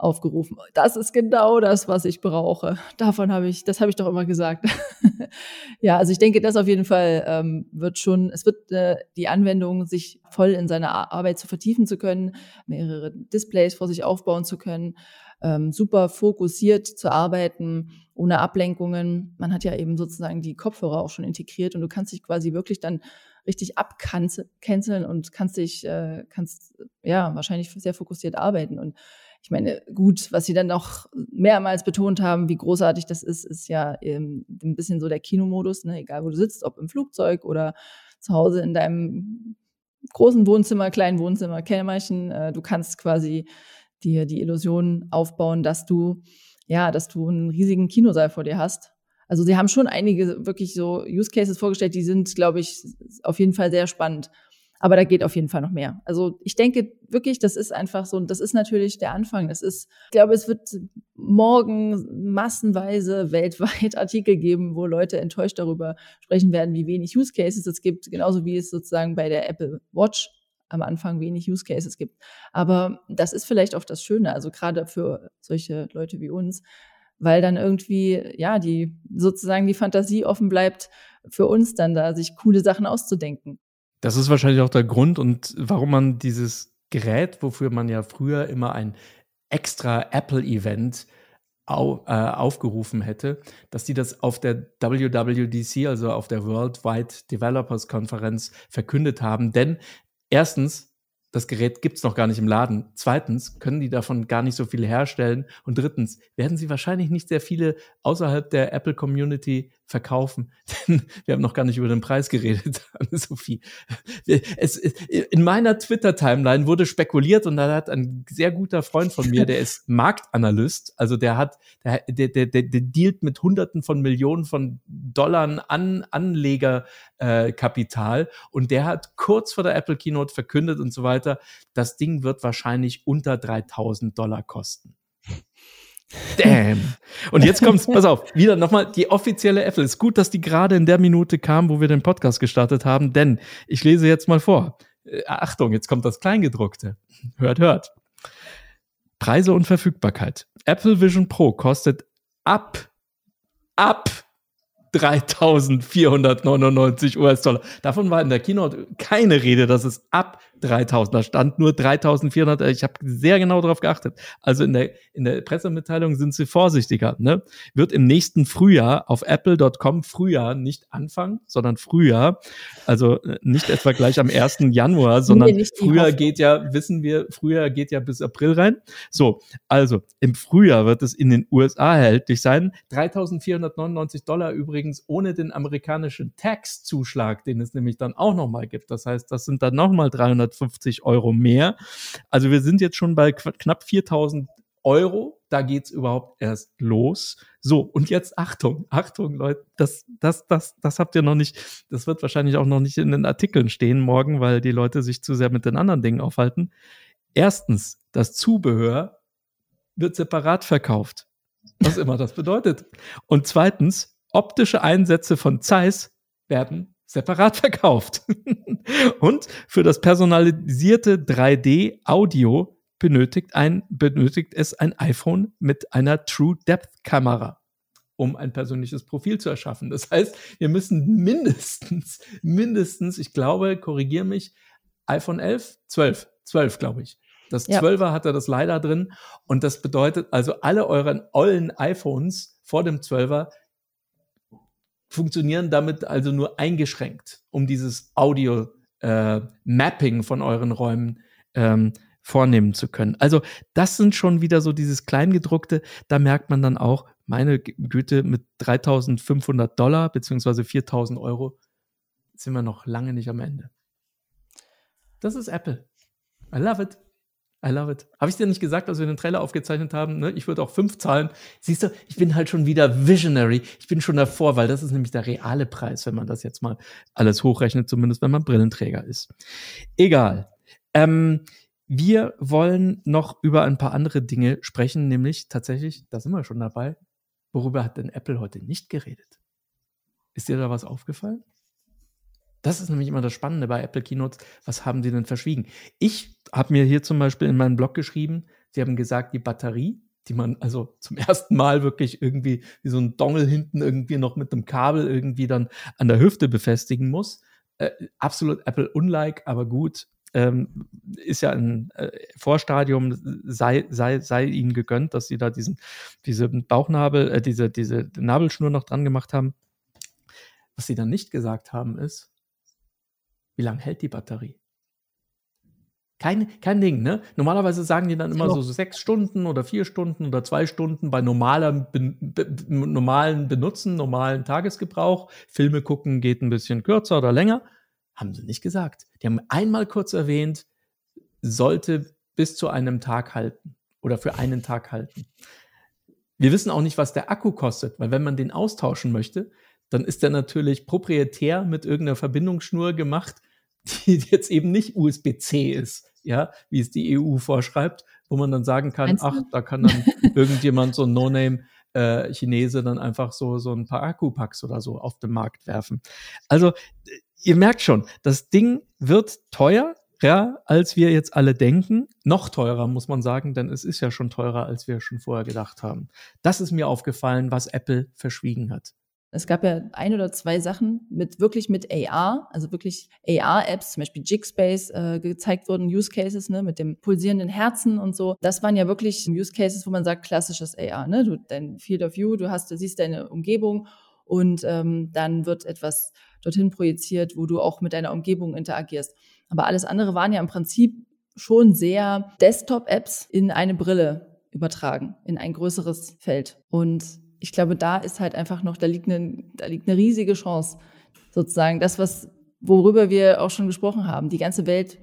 aufgerufen. Das ist genau das, was ich brauche. Davon habe ich, das habe ich doch immer gesagt. ja, also ich denke, das auf jeden Fall ähm, wird schon, es wird äh, die Anwendung, sich voll in seiner Arbeit zu vertiefen zu können, mehrere Displays vor sich aufbauen zu können ähm, super fokussiert zu arbeiten, ohne Ablenkungen. Man hat ja eben sozusagen die Kopfhörer auch schon integriert und du kannst dich quasi wirklich dann richtig abcanceln und kannst dich, äh, kannst ja wahrscheinlich sehr fokussiert arbeiten. Und ich meine, gut, was sie dann noch mehrmals betont haben, wie großartig das ist, ist ja ähm, ein bisschen so der Kinomodus, ne? egal wo du sitzt, ob im Flugzeug oder zu Hause in deinem großen Wohnzimmer, kleinen Wohnzimmer, Kämmerchen. Äh, du kannst quasi dir die Illusion aufbauen, dass du, ja, dass du einen riesigen Kinosaal vor dir hast. Also sie haben schon einige wirklich so Use Cases vorgestellt, die sind, glaube ich, auf jeden Fall sehr spannend. Aber da geht auf jeden Fall noch mehr. Also ich denke wirklich, das ist einfach so, das ist natürlich der Anfang. Das ist, ich glaube, es wird morgen massenweise weltweit Artikel geben, wo Leute enttäuscht darüber sprechen werden, wie wenig Use Cases es gibt, genauso wie es sozusagen bei der Apple Watch am Anfang wenig Use Cases gibt. Aber das ist vielleicht auch das Schöne, also gerade für solche Leute wie uns, weil dann irgendwie, ja, die sozusagen die Fantasie offen bleibt, für uns dann da sich coole Sachen auszudenken. Das ist wahrscheinlich auch der Grund und warum man dieses Gerät, wofür man ja früher immer ein extra Apple-Event au, äh, aufgerufen hätte, dass die das auf der WWDC, also auf der Worldwide Developers Konferenz, verkündet haben. Denn erstens, das Gerät gibt's noch gar nicht im Laden. Zweitens, können die davon gar nicht so viele herstellen. Und drittens, werden sie wahrscheinlich nicht sehr viele außerhalb der Apple Community verkaufen. Denn wir haben noch gar nicht über den Preis geredet, Anne-Sophie. Es, in meiner Twitter-Timeline wurde spekuliert und da hat ein sehr guter Freund von mir, der ist Marktanalyst, also der hat, der, der, der, der dealt mit Hunderten von Millionen von Dollar an Anlegerkapital äh, und der hat kurz vor der Apple Keynote verkündet und so weiter, das Ding wird wahrscheinlich unter 3000 Dollar kosten. Damn. Und jetzt kommt's, pass auf, wieder nochmal die offizielle Apple. Ist gut, dass die gerade in der Minute kam, wo wir den Podcast gestartet haben, denn ich lese jetzt mal vor. Äh, Achtung, jetzt kommt das Kleingedruckte. Hört, hört. Preise und Verfügbarkeit. Apple Vision Pro kostet ab, ab 3499 US-Dollar. Davon war in der Keynote keine Rede, dass es ab 3000, da stand nur 3400, ich habe sehr genau darauf geachtet. Also in der, in der Pressemitteilung sind sie vorsichtiger. Ne? Wird im nächsten Frühjahr auf apple.com Frühjahr nicht anfangen, sondern Frühjahr, also äh, nicht etwa gleich am 1. Januar, sondern Frühjahr geht ja, wissen wir, Frühjahr geht ja bis April rein. So, also im Frühjahr wird es in den USA erhältlich sein. 3499 Dollar übrigens ohne den amerikanischen Tax-Zuschlag, den es nämlich dann auch nochmal gibt. Das heißt, das sind dann nochmal 300 250 Euro mehr. Also wir sind jetzt schon bei knapp 4000 Euro. Da geht's überhaupt erst los. So, und jetzt Achtung, Achtung, Leute, das, das, das, das habt ihr noch nicht, das wird wahrscheinlich auch noch nicht in den Artikeln stehen morgen, weil die Leute sich zu sehr mit den anderen Dingen aufhalten. Erstens, das Zubehör wird separat verkauft. Was immer das bedeutet. Und zweitens, optische Einsätze von Zeiss werden separat verkauft. Und für das personalisierte 3D-Audio benötigt, ein, benötigt es ein iPhone mit einer True Depth Kamera, um ein persönliches Profil zu erschaffen. Das heißt, wir müssen mindestens, mindestens, ich glaube, korrigiere mich, iPhone 11, 12, 12 glaube ich. Das ja. 12er hat er das leider drin. Und das bedeutet also, alle euren ollen iPhones vor dem 12er funktionieren damit also nur eingeschränkt, um dieses Audio-Mapping äh, von euren Räumen ähm, vornehmen zu können. Also das sind schon wieder so dieses Kleingedruckte, da merkt man dann auch, meine Güte, mit 3500 Dollar beziehungsweise 4000 Euro sind wir noch lange nicht am Ende. Das ist Apple. I love it. I love it. Habe ich dir nicht gesagt, als wir den Trailer aufgezeichnet haben? Ne? Ich würde auch fünf zahlen. Siehst du, ich bin halt schon wieder visionary. Ich bin schon davor, weil das ist nämlich der reale Preis, wenn man das jetzt mal alles hochrechnet, zumindest wenn man Brillenträger ist. Egal. Ähm, wir wollen noch über ein paar andere Dinge sprechen, nämlich tatsächlich, da sind wir schon dabei. Worüber hat denn Apple heute nicht geredet? Ist dir da was aufgefallen? Das ist nämlich immer das Spannende bei Apple Keynotes. Was haben sie denn verschwiegen? Ich habe mir hier zum Beispiel in meinem Blog geschrieben, sie haben gesagt, die Batterie, die man also zum ersten Mal wirklich irgendwie wie so ein Dongel hinten irgendwie noch mit einem Kabel irgendwie dann an der Hüfte befestigen muss. Äh, absolut Apple-unlike, aber gut. Ähm, ist ja ein äh, Vorstadium, sei, sei, sei ihnen gegönnt, dass sie da diesen, diese Bauchnabel, äh, diese, diese Nabelschnur noch dran gemacht haben. Was sie dann nicht gesagt haben, ist, wie lange hält die Batterie? Kein, kein Ding, ne? Normalerweise sagen die dann immer so, so sechs Stunden oder vier Stunden oder zwei Stunden bei normalem, be, be, normalen Benutzen, normalen Tagesgebrauch. Filme gucken geht ein bisschen kürzer oder länger. Haben sie nicht gesagt. Die haben einmal kurz erwähnt, sollte bis zu einem Tag halten oder für einen Tag halten. Wir wissen auch nicht, was der Akku kostet, weil wenn man den austauschen möchte, dann ist der natürlich proprietär mit irgendeiner Verbindungsschnur gemacht die jetzt eben nicht USB-C ist, ja, wie es die EU vorschreibt, wo man dann sagen kann, ach, da kann dann irgendjemand so ein No-Name äh, Chinese dann einfach so, so ein paar Akkupacks oder so auf den Markt werfen. Also, ihr merkt schon, das Ding wird teuer, ja, als wir jetzt alle denken. Noch teurer, muss man sagen, denn es ist ja schon teurer, als wir schon vorher gedacht haben. Das ist mir aufgefallen, was Apple verschwiegen hat. Es gab ja ein oder zwei Sachen mit wirklich mit AR, also wirklich AR-Apps, zum Beispiel Jigspace äh, gezeigt wurden, Use Cases, ne, mit dem pulsierenden Herzen und so. Das waren ja wirklich Use Cases, wo man sagt, klassisches AR, ne? Du, dein Field of View, du hast, du siehst deine Umgebung und ähm, dann wird etwas dorthin projiziert, wo du auch mit deiner Umgebung interagierst. Aber alles andere waren ja im Prinzip schon sehr Desktop-Apps in eine Brille übertragen, in ein größeres Feld. Und ich glaube, da ist halt einfach noch, da liegt eine, da liegt eine riesige Chance, sozusagen, das, was, worüber wir auch schon gesprochen haben, die ganze Welt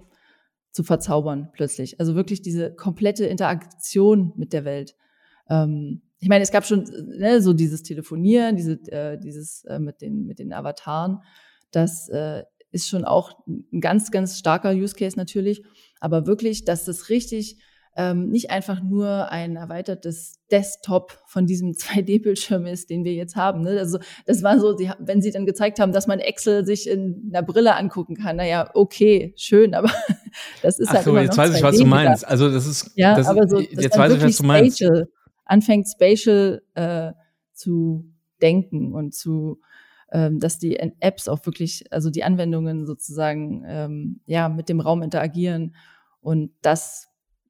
zu verzaubern plötzlich. Also wirklich diese komplette Interaktion mit der Welt. Ähm, ich meine, es gab schon ne, so dieses Telefonieren, diese, äh, dieses äh, mit den mit den Avataren. Das äh, ist schon auch ein ganz ganz starker Use Case natürlich. Aber wirklich, dass das richtig ähm, nicht einfach nur ein erweitertes Desktop von diesem 2D-Bildschirm ist, den wir jetzt haben. Ne? Also das war so, die, wenn sie dann gezeigt haben, dass man Excel sich in einer Brille angucken kann, naja, okay, schön, aber das ist Ach halt so, immer jetzt weiß ich, was du meinst. Also das ist, ja, das, aber so, jetzt weiß ich, was du meinst. Spatial, anfängt spatial äh, zu denken und zu ähm, dass die Apps auch wirklich, also die Anwendungen sozusagen ähm, ja mit dem Raum interagieren und das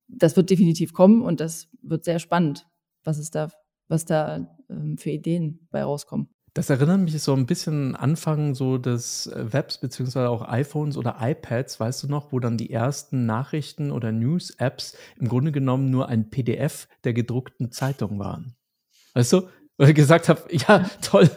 das wird definitiv kommen und das wird sehr spannend, was es da, was da ähm, für Ideen bei rauskommen. Das erinnert mich so ein bisschen Anfang so des äh, Webs beziehungsweise auch iPhones oder iPads, weißt du noch, wo dann die ersten Nachrichten oder News-Apps im Grunde genommen nur ein PDF der gedruckten Zeitung waren. Weißt du, weil ich gesagt habe, ja, toll.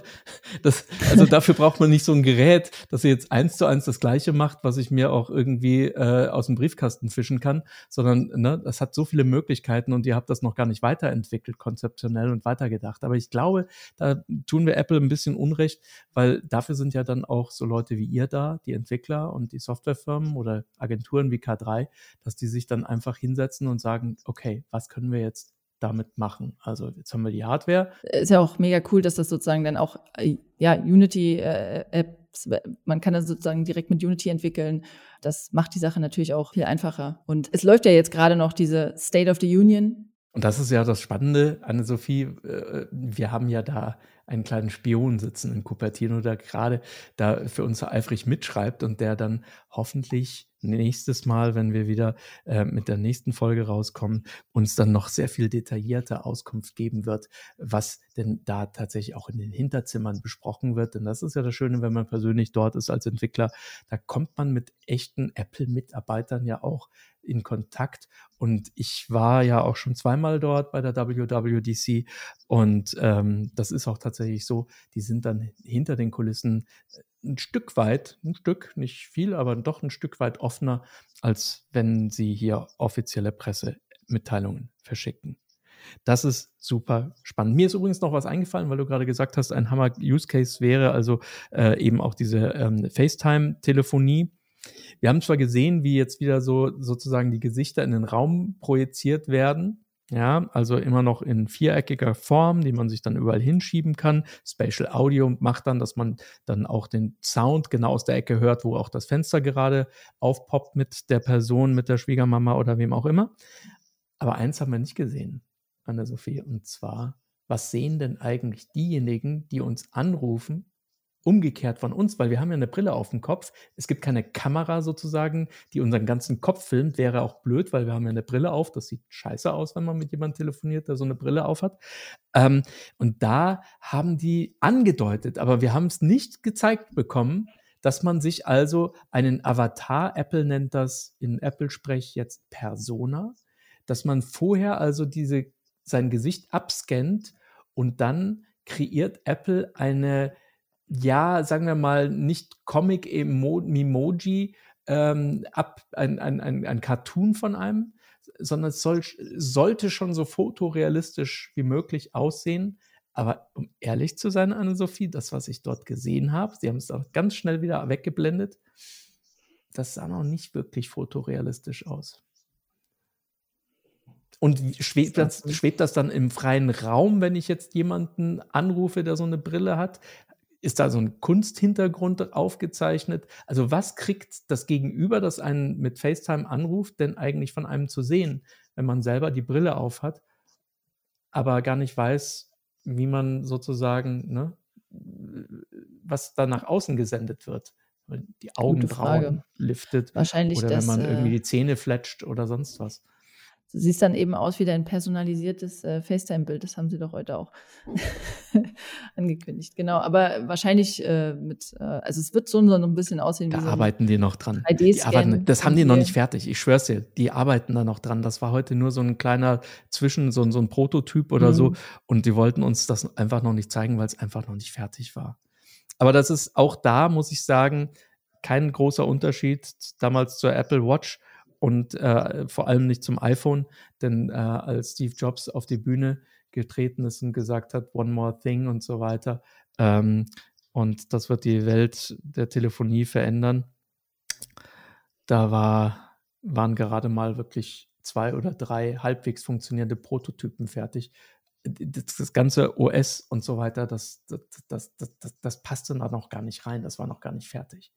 Das, also dafür braucht man nicht so ein Gerät, dass ihr jetzt eins zu eins das gleiche macht, was ich mir auch irgendwie äh, aus dem Briefkasten fischen kann, sondern ne, das hat so viele Möglichkeiten und ihr habt das noch gar nicht weiterentwickelt, konzeptionell und weitergedacht. Aber ich glaube, da tun wir Apple ein bisschen Unrecht, weil dafür sind ja dann auch so Leute wie ihr da, die Entwickler und die Softwarefirmen oder Agenturen wie K3, dass die sich dann einfach hinsetzen und sagen, okay, was können wir jetzt damit machen. Also jetzt haben wir die Hardware. Ist ja auch mega cool, dass das sozusagen dann auch, äh, ja, Unity-Apps, äh, man kann das sozusagen direkt mit Unity entwickeln. Das macht die Sache natürlich auch viel einfacher. Und es läuft ja jetzt gerade noch diese State of the Union. Und das ist ja das Spannende, Anne-Sophie. Äh, wir haben ja da einen kleinen Spion sitzen in Cupertino, der gerade da für uns eifrig mitschreibt und der dann hoffentlich nächstes Mal, wenn wir wieder äh, mit der nächsten Folge rauskommen, uns dann noch sehr viel detaillierter Auskunft geben wird, was denn da tatsächlich auch in den Hinterzimmern besprochen wird. Denn das ist ja das Schöne, wenn man persönlich dort ist als Entwickler, da kommt man mit echten Apple-Mitarbeitern ja auch in Kontakt. Und ich war ja auch schon zweimal dort bei der WWDC und ähm, das ist auch tatsächlich so, die sind dann hinter den Kulissen äh, ein Stück weit, ein Stück, nicht viel, aber doch ein Stück weit offener, als wenn sie hier offizielle Pressemitteilungen verschicken. Das ist super spannend. Mir ist übrigens noch was eingefallen, weil du gerade gesagt hast, ein Hammer-Use-Case wäre also äh, eben auch diese ähm, FaceTime-Telefonie. Wir haben zwar gesehen, wie jetzt wieder so sozusagen die Gesichter in den Raum projiziert werden, ja, also immer noch in viereckiger Form, die man sich dann überall hinschieben kann. Spatial Audio macht dann, dass man dann auch den Sound genau aus der Ecke hört, wo auch das Fenster gerade aufpoppt mit der Person, mit der Schwiegermama oder wem auch immer. Aber eins haben wir nicht gesehen, Anna-Sophie, und zwar, was sehen denn eigentlich diejenigen, die uns anrufen umgekehrt von uns, weil wir haben ja eine Brille auf dem Kopf. Es gibt keine Kamera sozusagen, die unseren ganzen Kopf filmt. Wäre auch blöd, weil wir haben ja eine Brille auf. Das sieht scheiße aus, wenn man mit jemandem telefoniert, der so eine Brille auf hat. Ähm, und da haben die angedeutet, aber wir haben es nicht gezeigt bekommen, dass man sich also einen Avatar, Apple nennt das in Apple-Sprech jetzt Persona, dass man vorher also diese, sein Gesicht abscannt und dann kreiert Apple eine ja, sagen wir mal, nicht Comic-Emoji, ähm, ab, ein, ein, ein, ein Cartoon von einem, sondern es soll, sollte schon so fotorealistisch wie möglich aussehen. Aber um ehrlich zu sein, Anne-Sophie, das, was ich dort gesehen habe, sie haben es auch ganz schnell wieder weggeblendet, das sah noch nicht wirklich fotorealistisch aus. Und schwebt das, schwebt das dann im freien Raum, wenn ich jetzt jemanden anrufe, der so eine Brille hat? Ist da so ein Kunsthintergrund aufgezeichnet? Also was kriegt das Gegenüber, das einen mit FaceTime anruft, denn eigentlich von einem zu sehen, wenn man selber die Brille auf aber gar nicht weiß, wie man sozusagen, ne, was da nach außen gesendet wird? Die Augenbrauen liftet. Wahrscheinlich oder wenn man irgendwie äh die Zähne fletscht oder sonst was. Du siehst dann eben aus wie dein personalisiertes äh, FaceTime-Bild. Das haben sie doch heute auch angekündigt. Genau, aber wahrscheinlich äh, mit, äh, also es wird so, so ein bisschen aussehen da wie so arbeiten die noch dran. Die arbeiten, das haben die noch nicht fertig. Ich schwör's dir, die arbeiten da noch dran. Das war heute nur so ein kleiner Zwischen, so, so ein Prototyp oder mhm. so. Und die wollten uns das einfach noch nicht zeigen, weil es einfach noch nicht fertig war. Aber das ist auch da, muss ich sagen, kein großer Unterschied damals zur Apple Watch und äh, vor allem nicht zum iPhone, denn äh, als Steve Jobs auf die Bühne getreten ist und gesagt hat, One More Thing und so weiter, ähm, und das wird die Welt der Telefonie verändern, da war, waren gerade mal wirklich zwei oder drei halbwegs funktionierende Prototypen fertig. Das, das ganze OS und so weiter, das, das, das, das, das passte da noch gar nicht rein. Das war noch gar nicht fertig.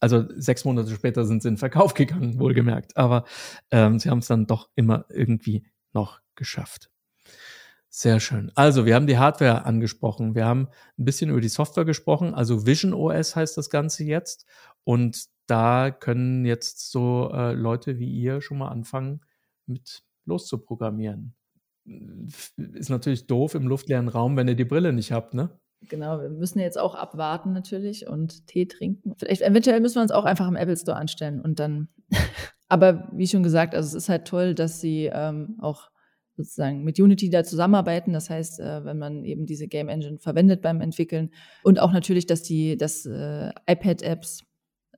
Also sechs Monate später sind sie in Verkauf gegangen, wohlgemerkt. Aber ähm, sie haben es dann doch immer irgendwie noch geschafft. Sehr schön. Also, wir haben die Hardware angesprochen. Wir haben ein bisschen über die Software gesprochen. Also Vision OS heißt das Ganze jetzt. Und da können jetzt so äh, Leute wie ihr schon mal anfangen, mit loszuprogrammieren. Ist natürlich doof im luftleeren Raum, wenn ihr die Brille nicht habt, ne? Genau, wir müssen jetzt auch abwarten natürlich und Tee trinken. Vielleicht eventuell müssen wir uns auch einfach im Apple Store anstellen und dann. Aber wie schon gesagt, also es ist halt toll, dass sie ähm, auch sozusagen mit Unity da zusammenarbeiten. Das heißt, äh, wenn man eben diese Game Engine verwendet beim Entwickeln und auch natürlich, dass die, dass äh, iPad-Apps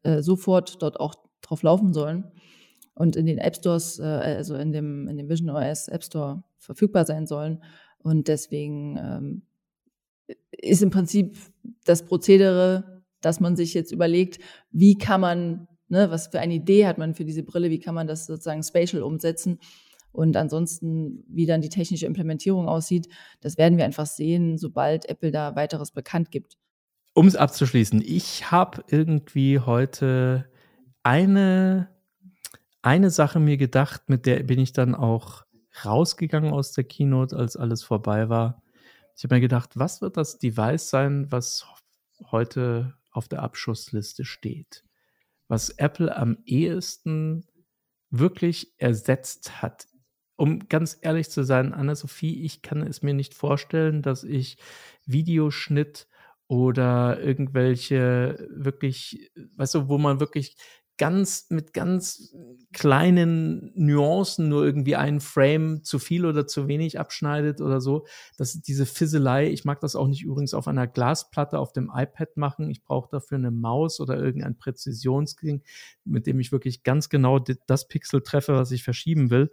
äh, sofort dort auch drauf laufen sollen und in den App Stores, äh, also in dem, in dem Vision OS App Store verfügbar sein sollen. Und deswegen ähm, ist im Prinzip das Prozedere, dass man sich jetzt überlegt, wie kann man, ne, was für eine Idee hat man für diese Brille, wie kann man das sozusagen spatial umsetzen. Und ansonsten, wie dann die technische Implementierung aussieht, das werden wir einfach sehen, sobald Apple da weiteres bekannt gibt. Um es abzuschließen, ich habe irgendwie heute eine, eine Sache mir gedacht, mit der bin ich dann auch rausgegangen aus der Keynote, als alles vorbei war. Ich habe mir gedacht, was wird das Device sein, was heute auf der Abschussliste steht? Was Apple am ehesten wirklich ersetzt hat. Um ganz ehrlich zu sein, Anna-Sophie, ich kann es mir nicht vorstellen, dass ich Videoschnitt oder irgendwelche wirklich, weißt du, wo man wirklich ganz mit ganz kleinen Nuancen nur irgendwie einen Frame zu viel oder zu wenig abschneidet oder so. Das ist diese Fisselei. Ich mag das auch nicht übrigens auf einer Glasplatte auf dem iPad machen. Ich brauche dafür eine Maus oder irgendein Präzisionsding, mit dem ich wirklich ganz genau das Pixel treffe, was ich verschieben will.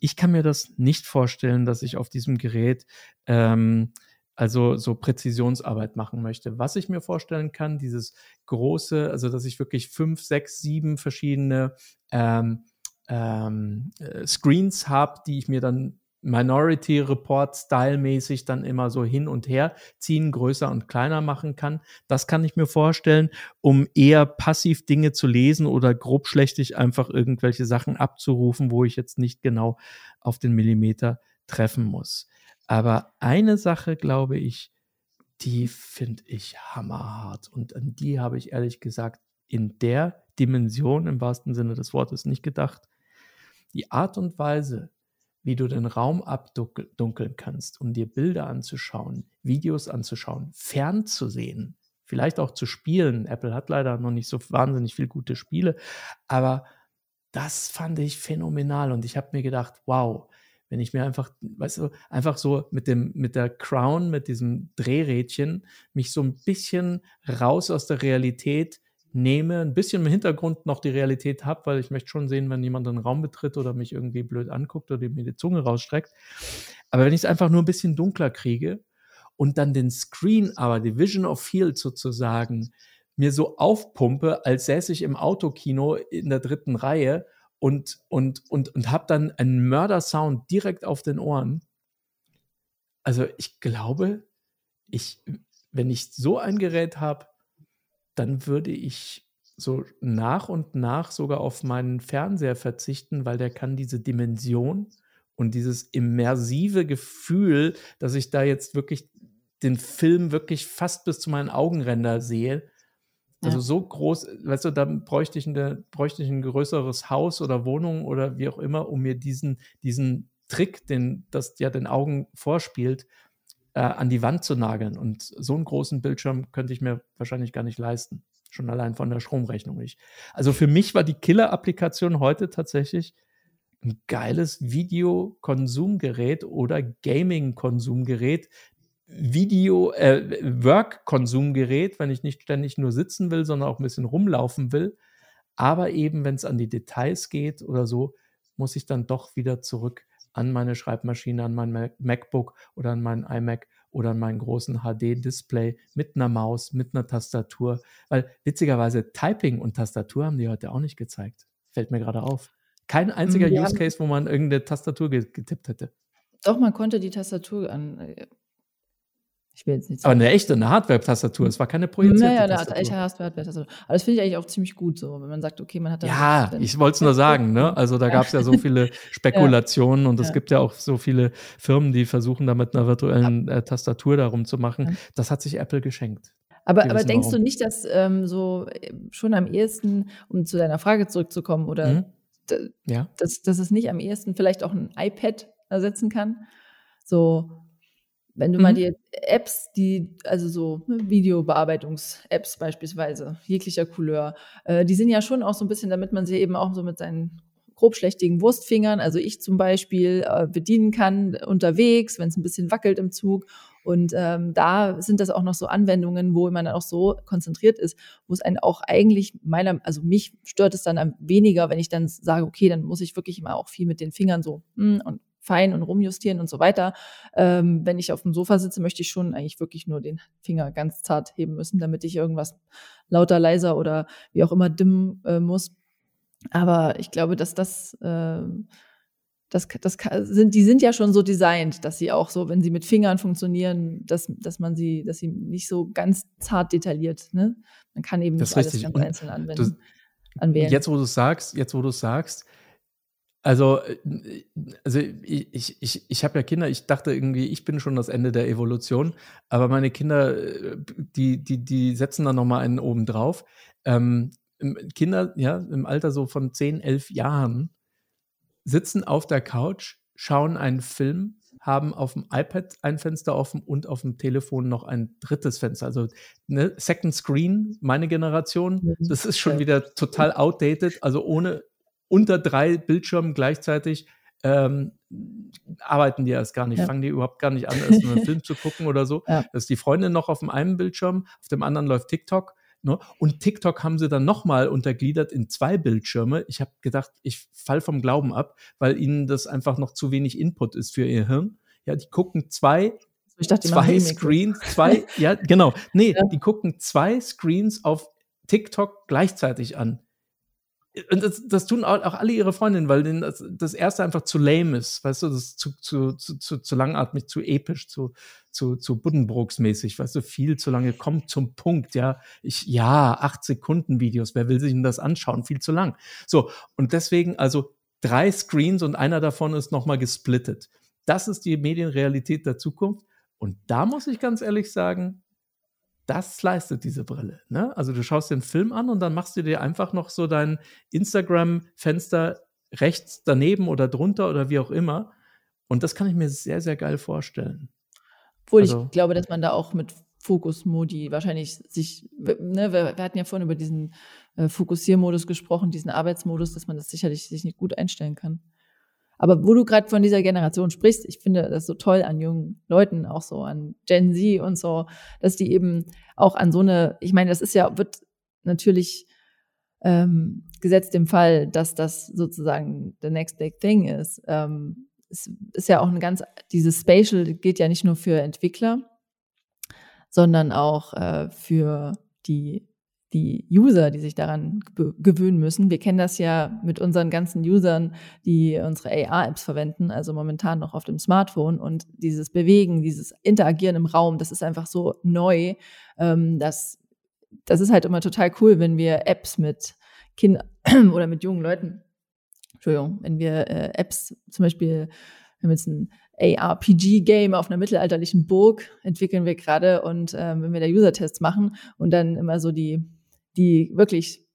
Ich kann mir das nicht vorstellen, dass ich auf diesem Gerät ähm, also so Präzisionsarbeit machen möchte. Was ich mir vorstellen kann, dieses große, also dass ich wirklich fünf, sechs, sieben verschiedene ähm, ähm, äh, Screens habe, die ich mir dann Minority Report Style-mäßig dann immer so hin und her ziehen, größer und kleiner machen kann. Das kann ich mir vorstellen, um eher passiv Dinge zu lesen oder grobschlächtig einfach irgendwelche Sachen abzurufen, wo ich jetzt nicht genau auf den Millimeter treffen muss. Aber eine Sache, glaube ich, die finde ich hammerhart. Und an die habe ich ehrlich gesagt in der Dimension im wahrsten Sinne des Wortes nicht gedacht. Die Art und Weise, wie du den Raum abdunkeln kannst, um dir Bilder anzuschauen, Videos anzuschauen, fernzusehen, vielleicht auch zu spielen. Apple hat leider noch nicht so wahnsinnig viele gute Spiele, aber das fand ich phänomenal und ich habe mir gedacht, wow, wenn ich mir einfach, weißt du, einfach so mit dem, mit der Crown, mit diesem Drehrädchen, mich so ein bisschen raus aus der Realität nehme, ein bisschen im Hintergrund noch die Realität habe, weil ich möchte schon sehen, wenn jemand einen Raum betritt oder mich irgendwie blöd anguckt oder mir die Zunge rausstreckt. Aber wenn ich es einfach nur ein bisschen dunkler kriege und dann den Screen, aber die Vision of Field sozusagen, mir so aufpumpe, als säße ich im Autokino in der dritten Reihe und, und, und, und habe dann einen Mördersound direkt auf den Ohren. Also ich glaube, ich, wenn ich so ein Gerät habe, dann würde ich so nach und nach sogar auf meinen Fernseher verzichten, weil der kann diese Dimension und dieses immersive Gefühl, dass ich da jetzt wirklich den Film wirklich fast bis zu meinen Augenränder sehe, also ja. so groß, weißt du, da bräuchte ich, eine, bräuchte ich ein größeres Haus oder Wohnung oder wie auch immer, um mir diesen, diesen Trick, den das ja den Augen vorspielt, äh, an die Wand zu nageln. Und so einen großen Bildschirm könnte ich mir wahrscheinlich gar nicht leisten. Schon allein von der Stromrechnung nicht. Also für mich war die Killer-Applikation heute tatsächlich ein geiles Videokonsumgerät oder Gaming-Konsumgerät, Video, äh, Work-Konsumgerät, wenn ich nicht ständig nur sitzen will, sondern auch ein bisschen rumlaufen will. Aber eben, wenn es an die Details geht oder so, muss ich dann doch wieder zurück an meine Schreibmaschine, an mein MacBook oder an meinen iMac oder an meinen großen HD-Display mit einer Maus, mit einer Tastatur. Weil witzigerweise Typing und Tastatur haben die heute auch nicht gezeigt. Fällt mir gerade auf. Kein einziger Use Case, wo man irgendeine Tastatur getippt hätte. Doch, man konnte die Tastatur an. Ich will jetzt nicht sagen. Aber eine echte, eine Hardware-Tastatur. Es war keine projizierte naja, Tastatur. eine echte Hardware-Tastatur. Aber das finde ich eigentlich auch ziemlich gut, so, wenn man sagt, okay, man hat da. Ja, ich wollte es nur sagen, ne? Also da gab es ja so viele Spekulationen ja. und es ja. gibt ja auch so viele Firmen, die versuchen, da mit einer virtuellen äh, Tastatur darum zu machen. Das hat sich Apple geschenkt. Aber, aber denkst warum. du nicht, dass ähm, so äh, schon am ehesten, um zu deiner Frage zurückzukommen, oder mhm. ja. dass, dass es nicht am ehesten vielleicht auch ein iPad ersetzen kann? So, wenn du mhm. mal die Apps, die, also so ne, Videobearbeitungs-Apps beispielsweise, jeglicher Couleur, äh, die sind ja schon auch so ein bisschen, damit man sie eben auch so mit seinen grobschlächtigen Wurstfingern, also ich zum Beispiel, äh, bedienen kann unterwegs, wenn es ein bisschen wackelt im Zug. Und ähm, da sind das auch noch so Anwendungen, wo man dann auch so konzentriert ist, wo es einen auch eigentlich meiner, also mich stört es dann weniger, wenn ich dann sage, okay, dann muss ich wirklich immer auch viel mit den Fingern so hm, und fein und rumjustieren und so weiter. Ähm, wenn ich auf dem Sofa sitze, möchte ich schon eigentlich wirklich nur den Finger ganz zart heben müssen, damit ich irgendwas lauter, leiser oder wie auch immer dimmen äh, muss. Aber ich glaube, dass das, äh, das, das sind, die sind ja schon so designt, dass sie auch so, wenn sie mit Fingern funktionieren, dass, dass man sie, dass sie nicht so ganz zart detailliert, ne? Man kann eben das nicht alles ganz einzeln anwenden. Du, anwählen. Jetzt, wo du sagst, jetzt, wo du sagst, also, äh, also ich, ich, ich habe ja Kinder, ich dachte irgendwie, ich bin schon das Ende der Evolution, aber meine Kinder, äh, die, die, die setzen da nochmal einen oben drauf. Ähm, Kinder, ja, im Alter so von 10, 11 Jahren, sitzen auf der Couch, schauen einen Film, haben auf dem iPad ein Fenster offen und auf dem Telefon noch ein drittes Fenster. Also ne, Second Screen, meine Generation, mhm. das ist schon wieder total outdated, also ohne unter drei Bildschirmen gleichzeitig ähm, arbeiten die erst gar nicht, ja. fangen die überhaupt gar nicht an, erst einen Film zu gucken oder so. Ja. Das ist die Freundin noch auf dem einen Bildschirm, auf dem anderen läuft TikTok. Ne? Und TikTok haben sie dann nochmal untergliedert in zwei Bildschirme. Ich habe gedacht, ich fall vom Glauben ab, weil ihnen das einfach noch zu wenig Input ist für ihr Hirn. Ja, die gucken zwei dachte, zwei Screens, zwei, ja, genau. Nee, ja. die gucken zwei Screens auf TikTok gleichzeitig an und das, das, tun auch, alle ihre Freundinnen, weil denen das, das, erste einfach zu lame ist, weißt du, das ist zu, zu, zu, zu, zu langatmig, zu episch, zu, zu, zu Buddenbrooks-mäßig, weißt du, viel zu lange, kommt zum Punkt, ja. Ich, ja, acht Sekunden Videos, wer will sich denn das anschauen? Viel zu lang. So, und deswegen also drei Screens und einer davon ist nochmal gesplittet. Das ist die Medienrealität der Zukunft. Und da muss ich ganz ehrlich sagen, das leistet diese Brille. Ne? Also du schaust den Film an und dann machst du dir einfach noch so dein Instagram-Fenster rechts daneben oder drunter oder wie auch immer. Und das kann ich mir sehr, sehr geil vorstellen. Obwohl also, ich glaube, dass man da auch mit Fokus-Modi wahrscheinlich sich, ne, wir, wir, hatten ja vorhin über diesen äh, Fokussiermodus gesprochen, diesen Arbeitsmodus, dass man das sicherlich sich nicht gut einstellen kann. Aber wo du gerade von dieser Generation sprichst, ich finde das so toll an jungen Leuten, auch so an Gen Z und so, dass die eben auch an so eine, ich meine, das ist ja, wird natürlich ähm, gesetzt im Fall, dass das sozusagen the next big thing ist. Ähm, es ist ja auch ein ganz, dieses Spatial geht ja nicht nur für Entwickler, sondern auch äh, für die die User, die sich daran gewöhnen müssen. Wir kennen das ja mit unseren ganzen Usern, die unsere AR-Apps verwenden, also momentan noch auf dem Smartphone. Und dieses Bewegen, dieses Interagieren im Raum, das ist einfach so neu. Ähm, das, das ist halt immer total cool, wenn wir Apps mit Kindern oder mit jungen Leuten, Entschuldigung, wenn wir äh, Apps zum Beispiel, wir haben jetzt ein ARPG-Game auf einer mittelalterlichen Burg entwickeln wir gerade und ähm, wenn wir da User-Tests machen und dann immer so die die wirklich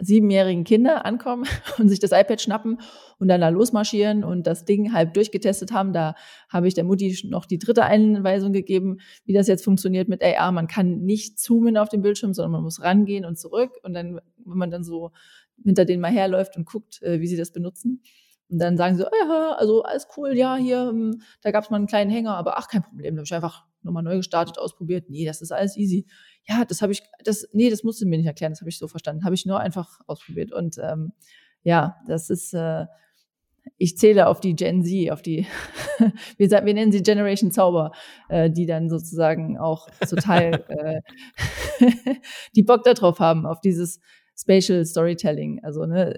siebenjährigen Kinder ankommen und sich das iPad schnappen und dann da losmarschieren und das Ding halb durchgetestet haben. Da habe ich der Mutti noch die dritte Einweisung gegeben, wie das jetzt funktioniert mit AR. Man kann nicht zoomen auf dem Bildschirm, sondern man muss rangehen und zurück. Und dann, wenn man dann so hinter denen mal herläuft und guckt, äh, wie sie das benutzen. Und dann sagen sie, oh ja, also alles cool, ja, hier, hm, da gab es mal einen kleinen Hänger, aber ach, kein Problem, da habe ich einfach nochmal neu gestartet, ausprobiert. Nee, das ist alles easy ja, das habe ich, das, nee, das musst du mir nicht erklären, das habe ich so verstanden. Habe ich nur einfach ausprobiert. Und ähm, ja, das ist, äh, ich zähle auf die Gen Z, auf die, wir, wir nennen sie Generation Zauber, äh, die dann sozusagen auch total äh, die Bock darauf haben, auf dieses Spatial Storytelling. Also, ne,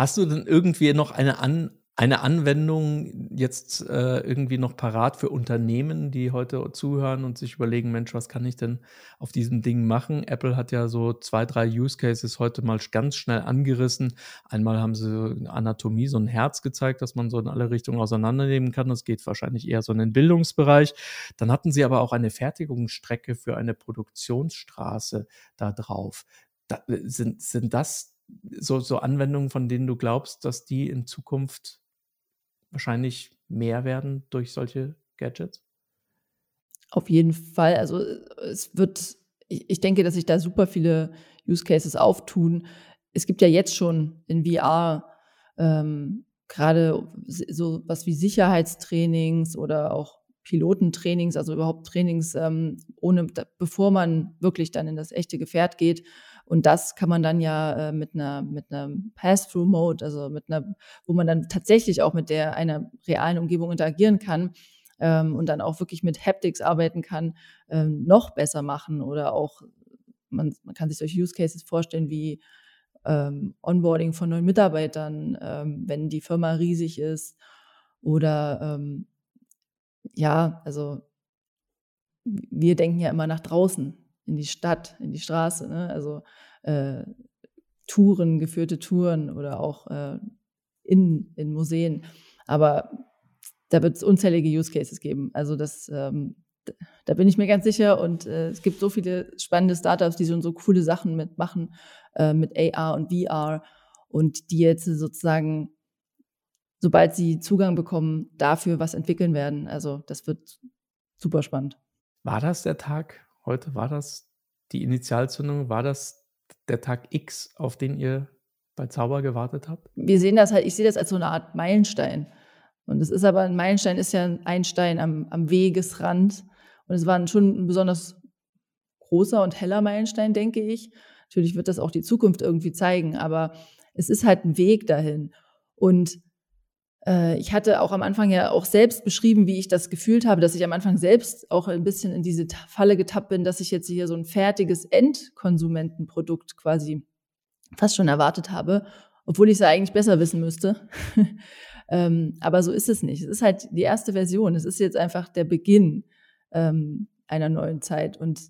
Hast du denn irgendwie noch eine An eine Anwendung jetzt äh, irgendwie noch parat für Unternehmen, die heute zuhören und sich überlegen, Mensch, was kann ich denn auf diesem Ding machen? Apple hat ja so zwei, drei Use Cases heute mal ganz schnell angerissen. Einmal haben sie Anatomie, so ein Herz gezeigt, dass man so in alle Richtungen auseinandernehmen kann. Das geht wahrscheinlich eher so in den Bildungsbereich. Dann hatten sie aber auch eine Fertigungsstrecke für eine Produktionsstraße da drauf. Da, sind, sind das so, so Anwendungen, von denen du glaubst, dass die in Zukunft wahrscheinlich mehr werden durch solche Gadgets? Auf jeden Fall. Also es wird, ich denke, dass sich da super viele Use Cases auftun. Es gibt ja jetzt schon in VR ähm, gerade so was wie Sicherheitstrainings oder auch Pilotentrainings, also überhaupt Trainings, ähm, ohne, bevor man wirklich dann in das echte Gefährt geht, und das kann man dann ja äh, mit einer mit einem Pass-through-Mode, also mit einer, wo man dann tatsächlich auch mit der einer realen Umgebung interagieren kann ähm, und dann auch wirklich mit Haptics arbeiten kann, ähm, noch besser machen oder auch man, man kann sich solche Use Cases vorstellen wie ähm, Onboarding von neuen Mitarbeitern, ähm, wenn die Firma riesig ist oder ähm, ja, also wir denken ja immer nach draußen in die Stadt, in die Straße. Ne? Also äh, Touren, geführte Touren oder auch äh, in, in Museen. Aber da wird es unzählige Use Cases geben. Also das, ähm, da bin ich mir ganz sicher. Und äh, es gibt so viele spannende Startups, die schon so coole Sachen mitmachen äh, mit AR und VR und die jetzt sozusagen, sobald sie Zugang bekommen, dafür was entwickeln werden. Also das wird super spannend. War das der Tag, heute war das die Initialzündung, war das der Tag X, auf den ihr bei Zauber gewartet habt? Wir sehen das halt, ich sehe das als so eine Art Meilenstein. Und es ist aber, ein Meilenstein ist ja ein Stein am, am Wegesrand. Und es war schon ein besonders großer und heller Meilenstein, denke ich. Natürlich wird das auch die Zukunft irgendwie zeigen, aber es ist halt ein Weg dahin. Und ich hatte auch am Anfang ja auch selbst beschrieben, wie ich das gefühlt habe, dass ich am Anfang selbst auch ein bisschen in diese Falle getappt bin, dass ich jetzt hier so ein fertiges Endkonsumentenprodukt quasi fast schon erwartet habe, obwohl ich es eigentlich besser wissen müsste. ähm, aber so ist es nicht. Es ist halt die erste Version. Es ist jetzt einfach der Beginn ähm, einer neuen Zeit und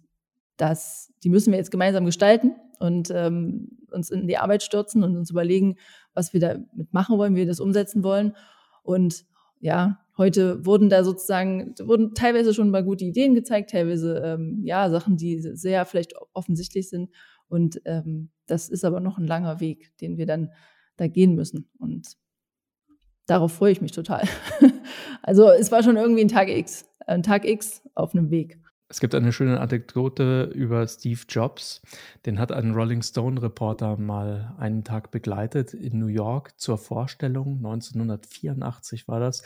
das, die müssen wir jetzt gemeinsam gestalten und ähm, uns in die Arbeit stürzen und uns überlegen, was wir damit machen wollen, wie wir das umsetzen wollen. Und ja, heute wurden da sozusagen, wurden teilweise schon mal gute Ideen gezeigt, teilweise ähm, ja, Sachen, die sehr vielleicht offensichtlich sind. Und ähm, das ist aber noch ein langer Weg, den wir dann da gehen müssen. Und darauf freue ich mich total. also es war schon irgendwie ein Tag X, ein Tag X auf einem Weg. Es gibt eine schöne Anekdote über Steve Jobs. Den hat ein Rolling Stone Reporter mal einen Tag begleitet in New York zur Vorstellung. 1984 war das.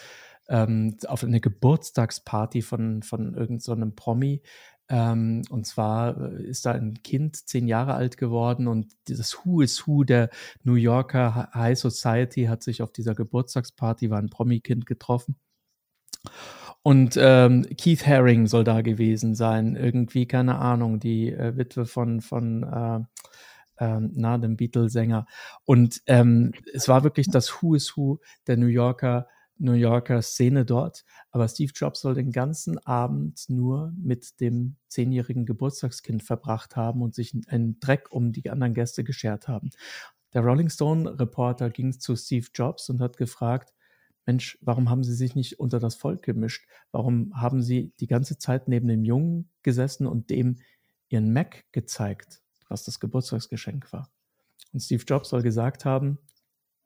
Ähm, auf eine Geburtstagsparty von, von irgendeinem so Promi. Ähm, und zwar äh, ist da ein Kind zehn Jahre alt geworden und dieses Who is Who der New Yorker High Society hat sich auf dieser Geburtstagsparty, war ein Promi-Kind getroffen. Und ähm, Keith Haring soll da gewesen sein. Irgendwie, keine Ahnung, die äh, Witwe von, von äh, äh, na, dem Beatles-Sänger. Und ähm, es war wirklich das Who is Who der New Yorker, New Yorker Szene dort. Aber Steve Jobs soll den ganzen Abend nur mit dem zehnjährigen Geburtstagskind verbracht haben und sich einen Dreck um die anderen Gäste geschert haben. Der Rolling Stone Reporter ging zu Steve Jobs und hat gefragt, Mensch, warum haben Sie sich nicht unter das Volk gemischt? Warum haben Sie die ganze Zeit neben dem Jungen gesessen und dem Ihren Mac gezeigt, was das Geburtstagsgeschenk war? Und Steve Jobs soll gesagt haben,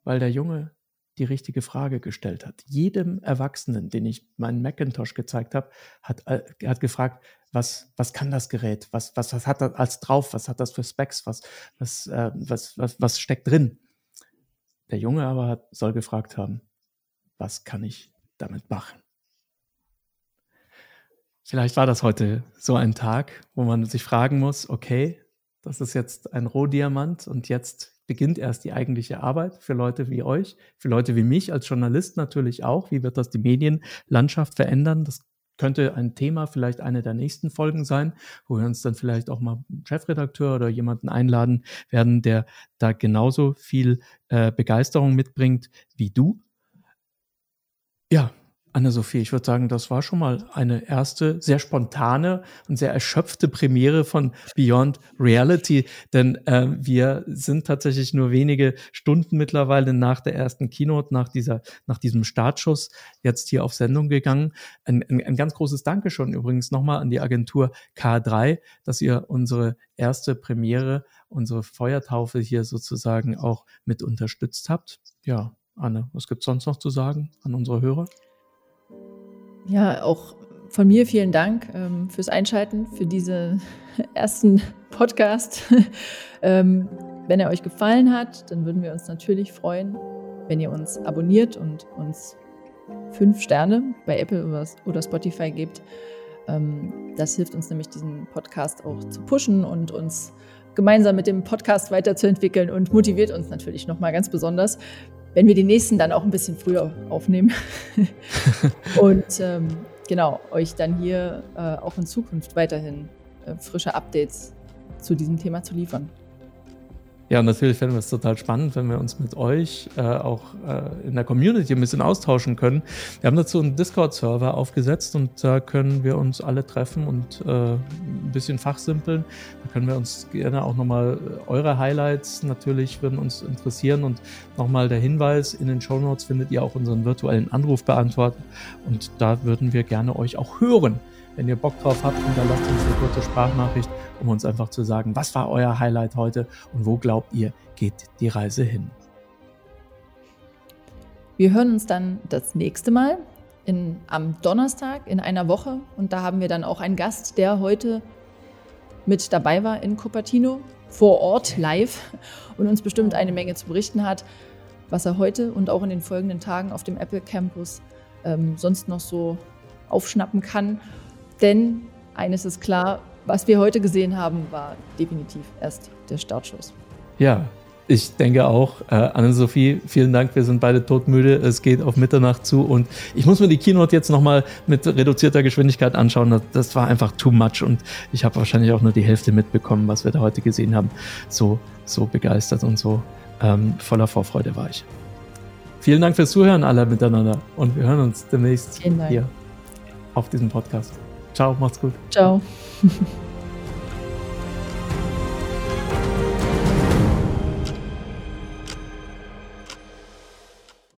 weil der Junge die richtige Frage gestellt hat. Jedem Erwachsenen, den ich meinen Macintosh gezeigt habe, hat, äh, hat gefragt, was, was kann das Gerät? Was, was, was hat das als drauf? Was hat das für Specs? Was, was, äh, was, was, was steckt drin? Der Junge aber hat, soll gefragt haben, was kann ich damit machen? Vielleicht war das heute so ein Tag, wo man sich fragen muss, okay, das ist jetzt ein Rohdiamant und jetzt beginnt erst die eigentliche Arbeit für Leute wie euch, für Leute wie mich als Journalist natürlich auch. Wie wird das die Medienlandschaft verändern? Das könnte ein Thema vielleicht eine der nächsten Folgen sein, wo wir uns dann vielleicht auch mal einen Chefredakteur oder jemanden einladen werden, der da genauso viel äh, Begeisterung mitbringt wie du. Ja, Anne-Sophie, ich würde sagen, das war schon mal eine erste sehr spontane und sehr erschöpfte Premiere von Beyond Reality, denn äh, wir sind tatsächlich nur wenige Stunden mittlerweile nach der ersten Keynote, nach dieser, nach diesem Startschuss jetzt hier auf Sendung gegangen. Ein, ein, ein ganz großes Dankeschön übrigens nochmal an die Agentur K3, dass ihr unsere erste Premiere, unsere Feuertaufe hier sozusagen auch mit unterstützt habt. Ja, Anne, was gibt's sonst noch zu sagen an unsere Hörer? Ja, auch von mir vielen Dank ähm, fürs Einschalten, für diesen ersten Podcast. ähm, wenn er euch gefallen hat, dann würden wir uns natürlich freuen, wenn ihr uns abonniert und uns fünf Sterne bei Apple oder Spotify gebt. Ähm, das hilft uns nämlich, diesen Podcast auch zu pushen und uns gemeinsam mit dem Podcast weiterzuentwickeln und motiviert uns natürlich nochmal ganz besonders, wenn wir die nächsten dann auch ein bisschen früher aufnehmen. und ähm, genau, euch dann hier äh, auch in Zukunft weiterhin äh, frische Updates zu diesem Thema zu liefern. Ja, natürlich fänden wir es total spannend, wenn wir uns mit euch äh, auch äh, in der Community ein bisschen austauschen können. Wir haben dazu einen Discord-Server aufgesetzt und da können wir uns alle treffen und äh, ein bisschen fachsimpeln. Da können wir uns gerne auch nochmal eure Highlights natürlich würden uns interessieren und nochmal der Hinweis, in den Show Notes findet ihr auch unseren virtuellen Anrufbeantworter und da würden wir gerne euch auch hören. Wenn ihr Bock drauf habt, hinterlasst uns eine kurze Sprachnachricht, um uns einfach zu sagen, was war euer Highlight heute und wo glaubt ihr, geht die Reise hin. Wir hören uns dann das nächste Mal in, am Donnerstag in einer Woche und da haben wir dann auch einen Gast, der heute mit dabei war in Cupertino vor Ort live und uns bestimmt eine Menge zu berichten hat, was er heute und auch in den folgenden Tagen auf dem Apple Campus ähm, sonst noch so aufschnappen kann. Denn eines ist klar, was wir heute gesehen haben, war definitiv erst der Startschuss. Ja, ich denke auch. Äh, Anne-Sophie, vielen Dank. Wir sind beide todmüde. Es geht auf Mitternacht zu und ich muss mir die Keynote jetzt nochmal mit reduzierter Geschwindigkeit anschauen. Das, das war einfach too much und ich habe wahrscheinlich auch nur die Hälfte mitbekommen, was wir da heute gesehen haben. So, so begeistert und so ähm, voller Vorfreude war ich. Vielen Dank fürs Zuhören alle miteinander und wir hören uns demnächst hier auf diesem Podcast. Ciao, macht's gut. Ciao. 哼 哼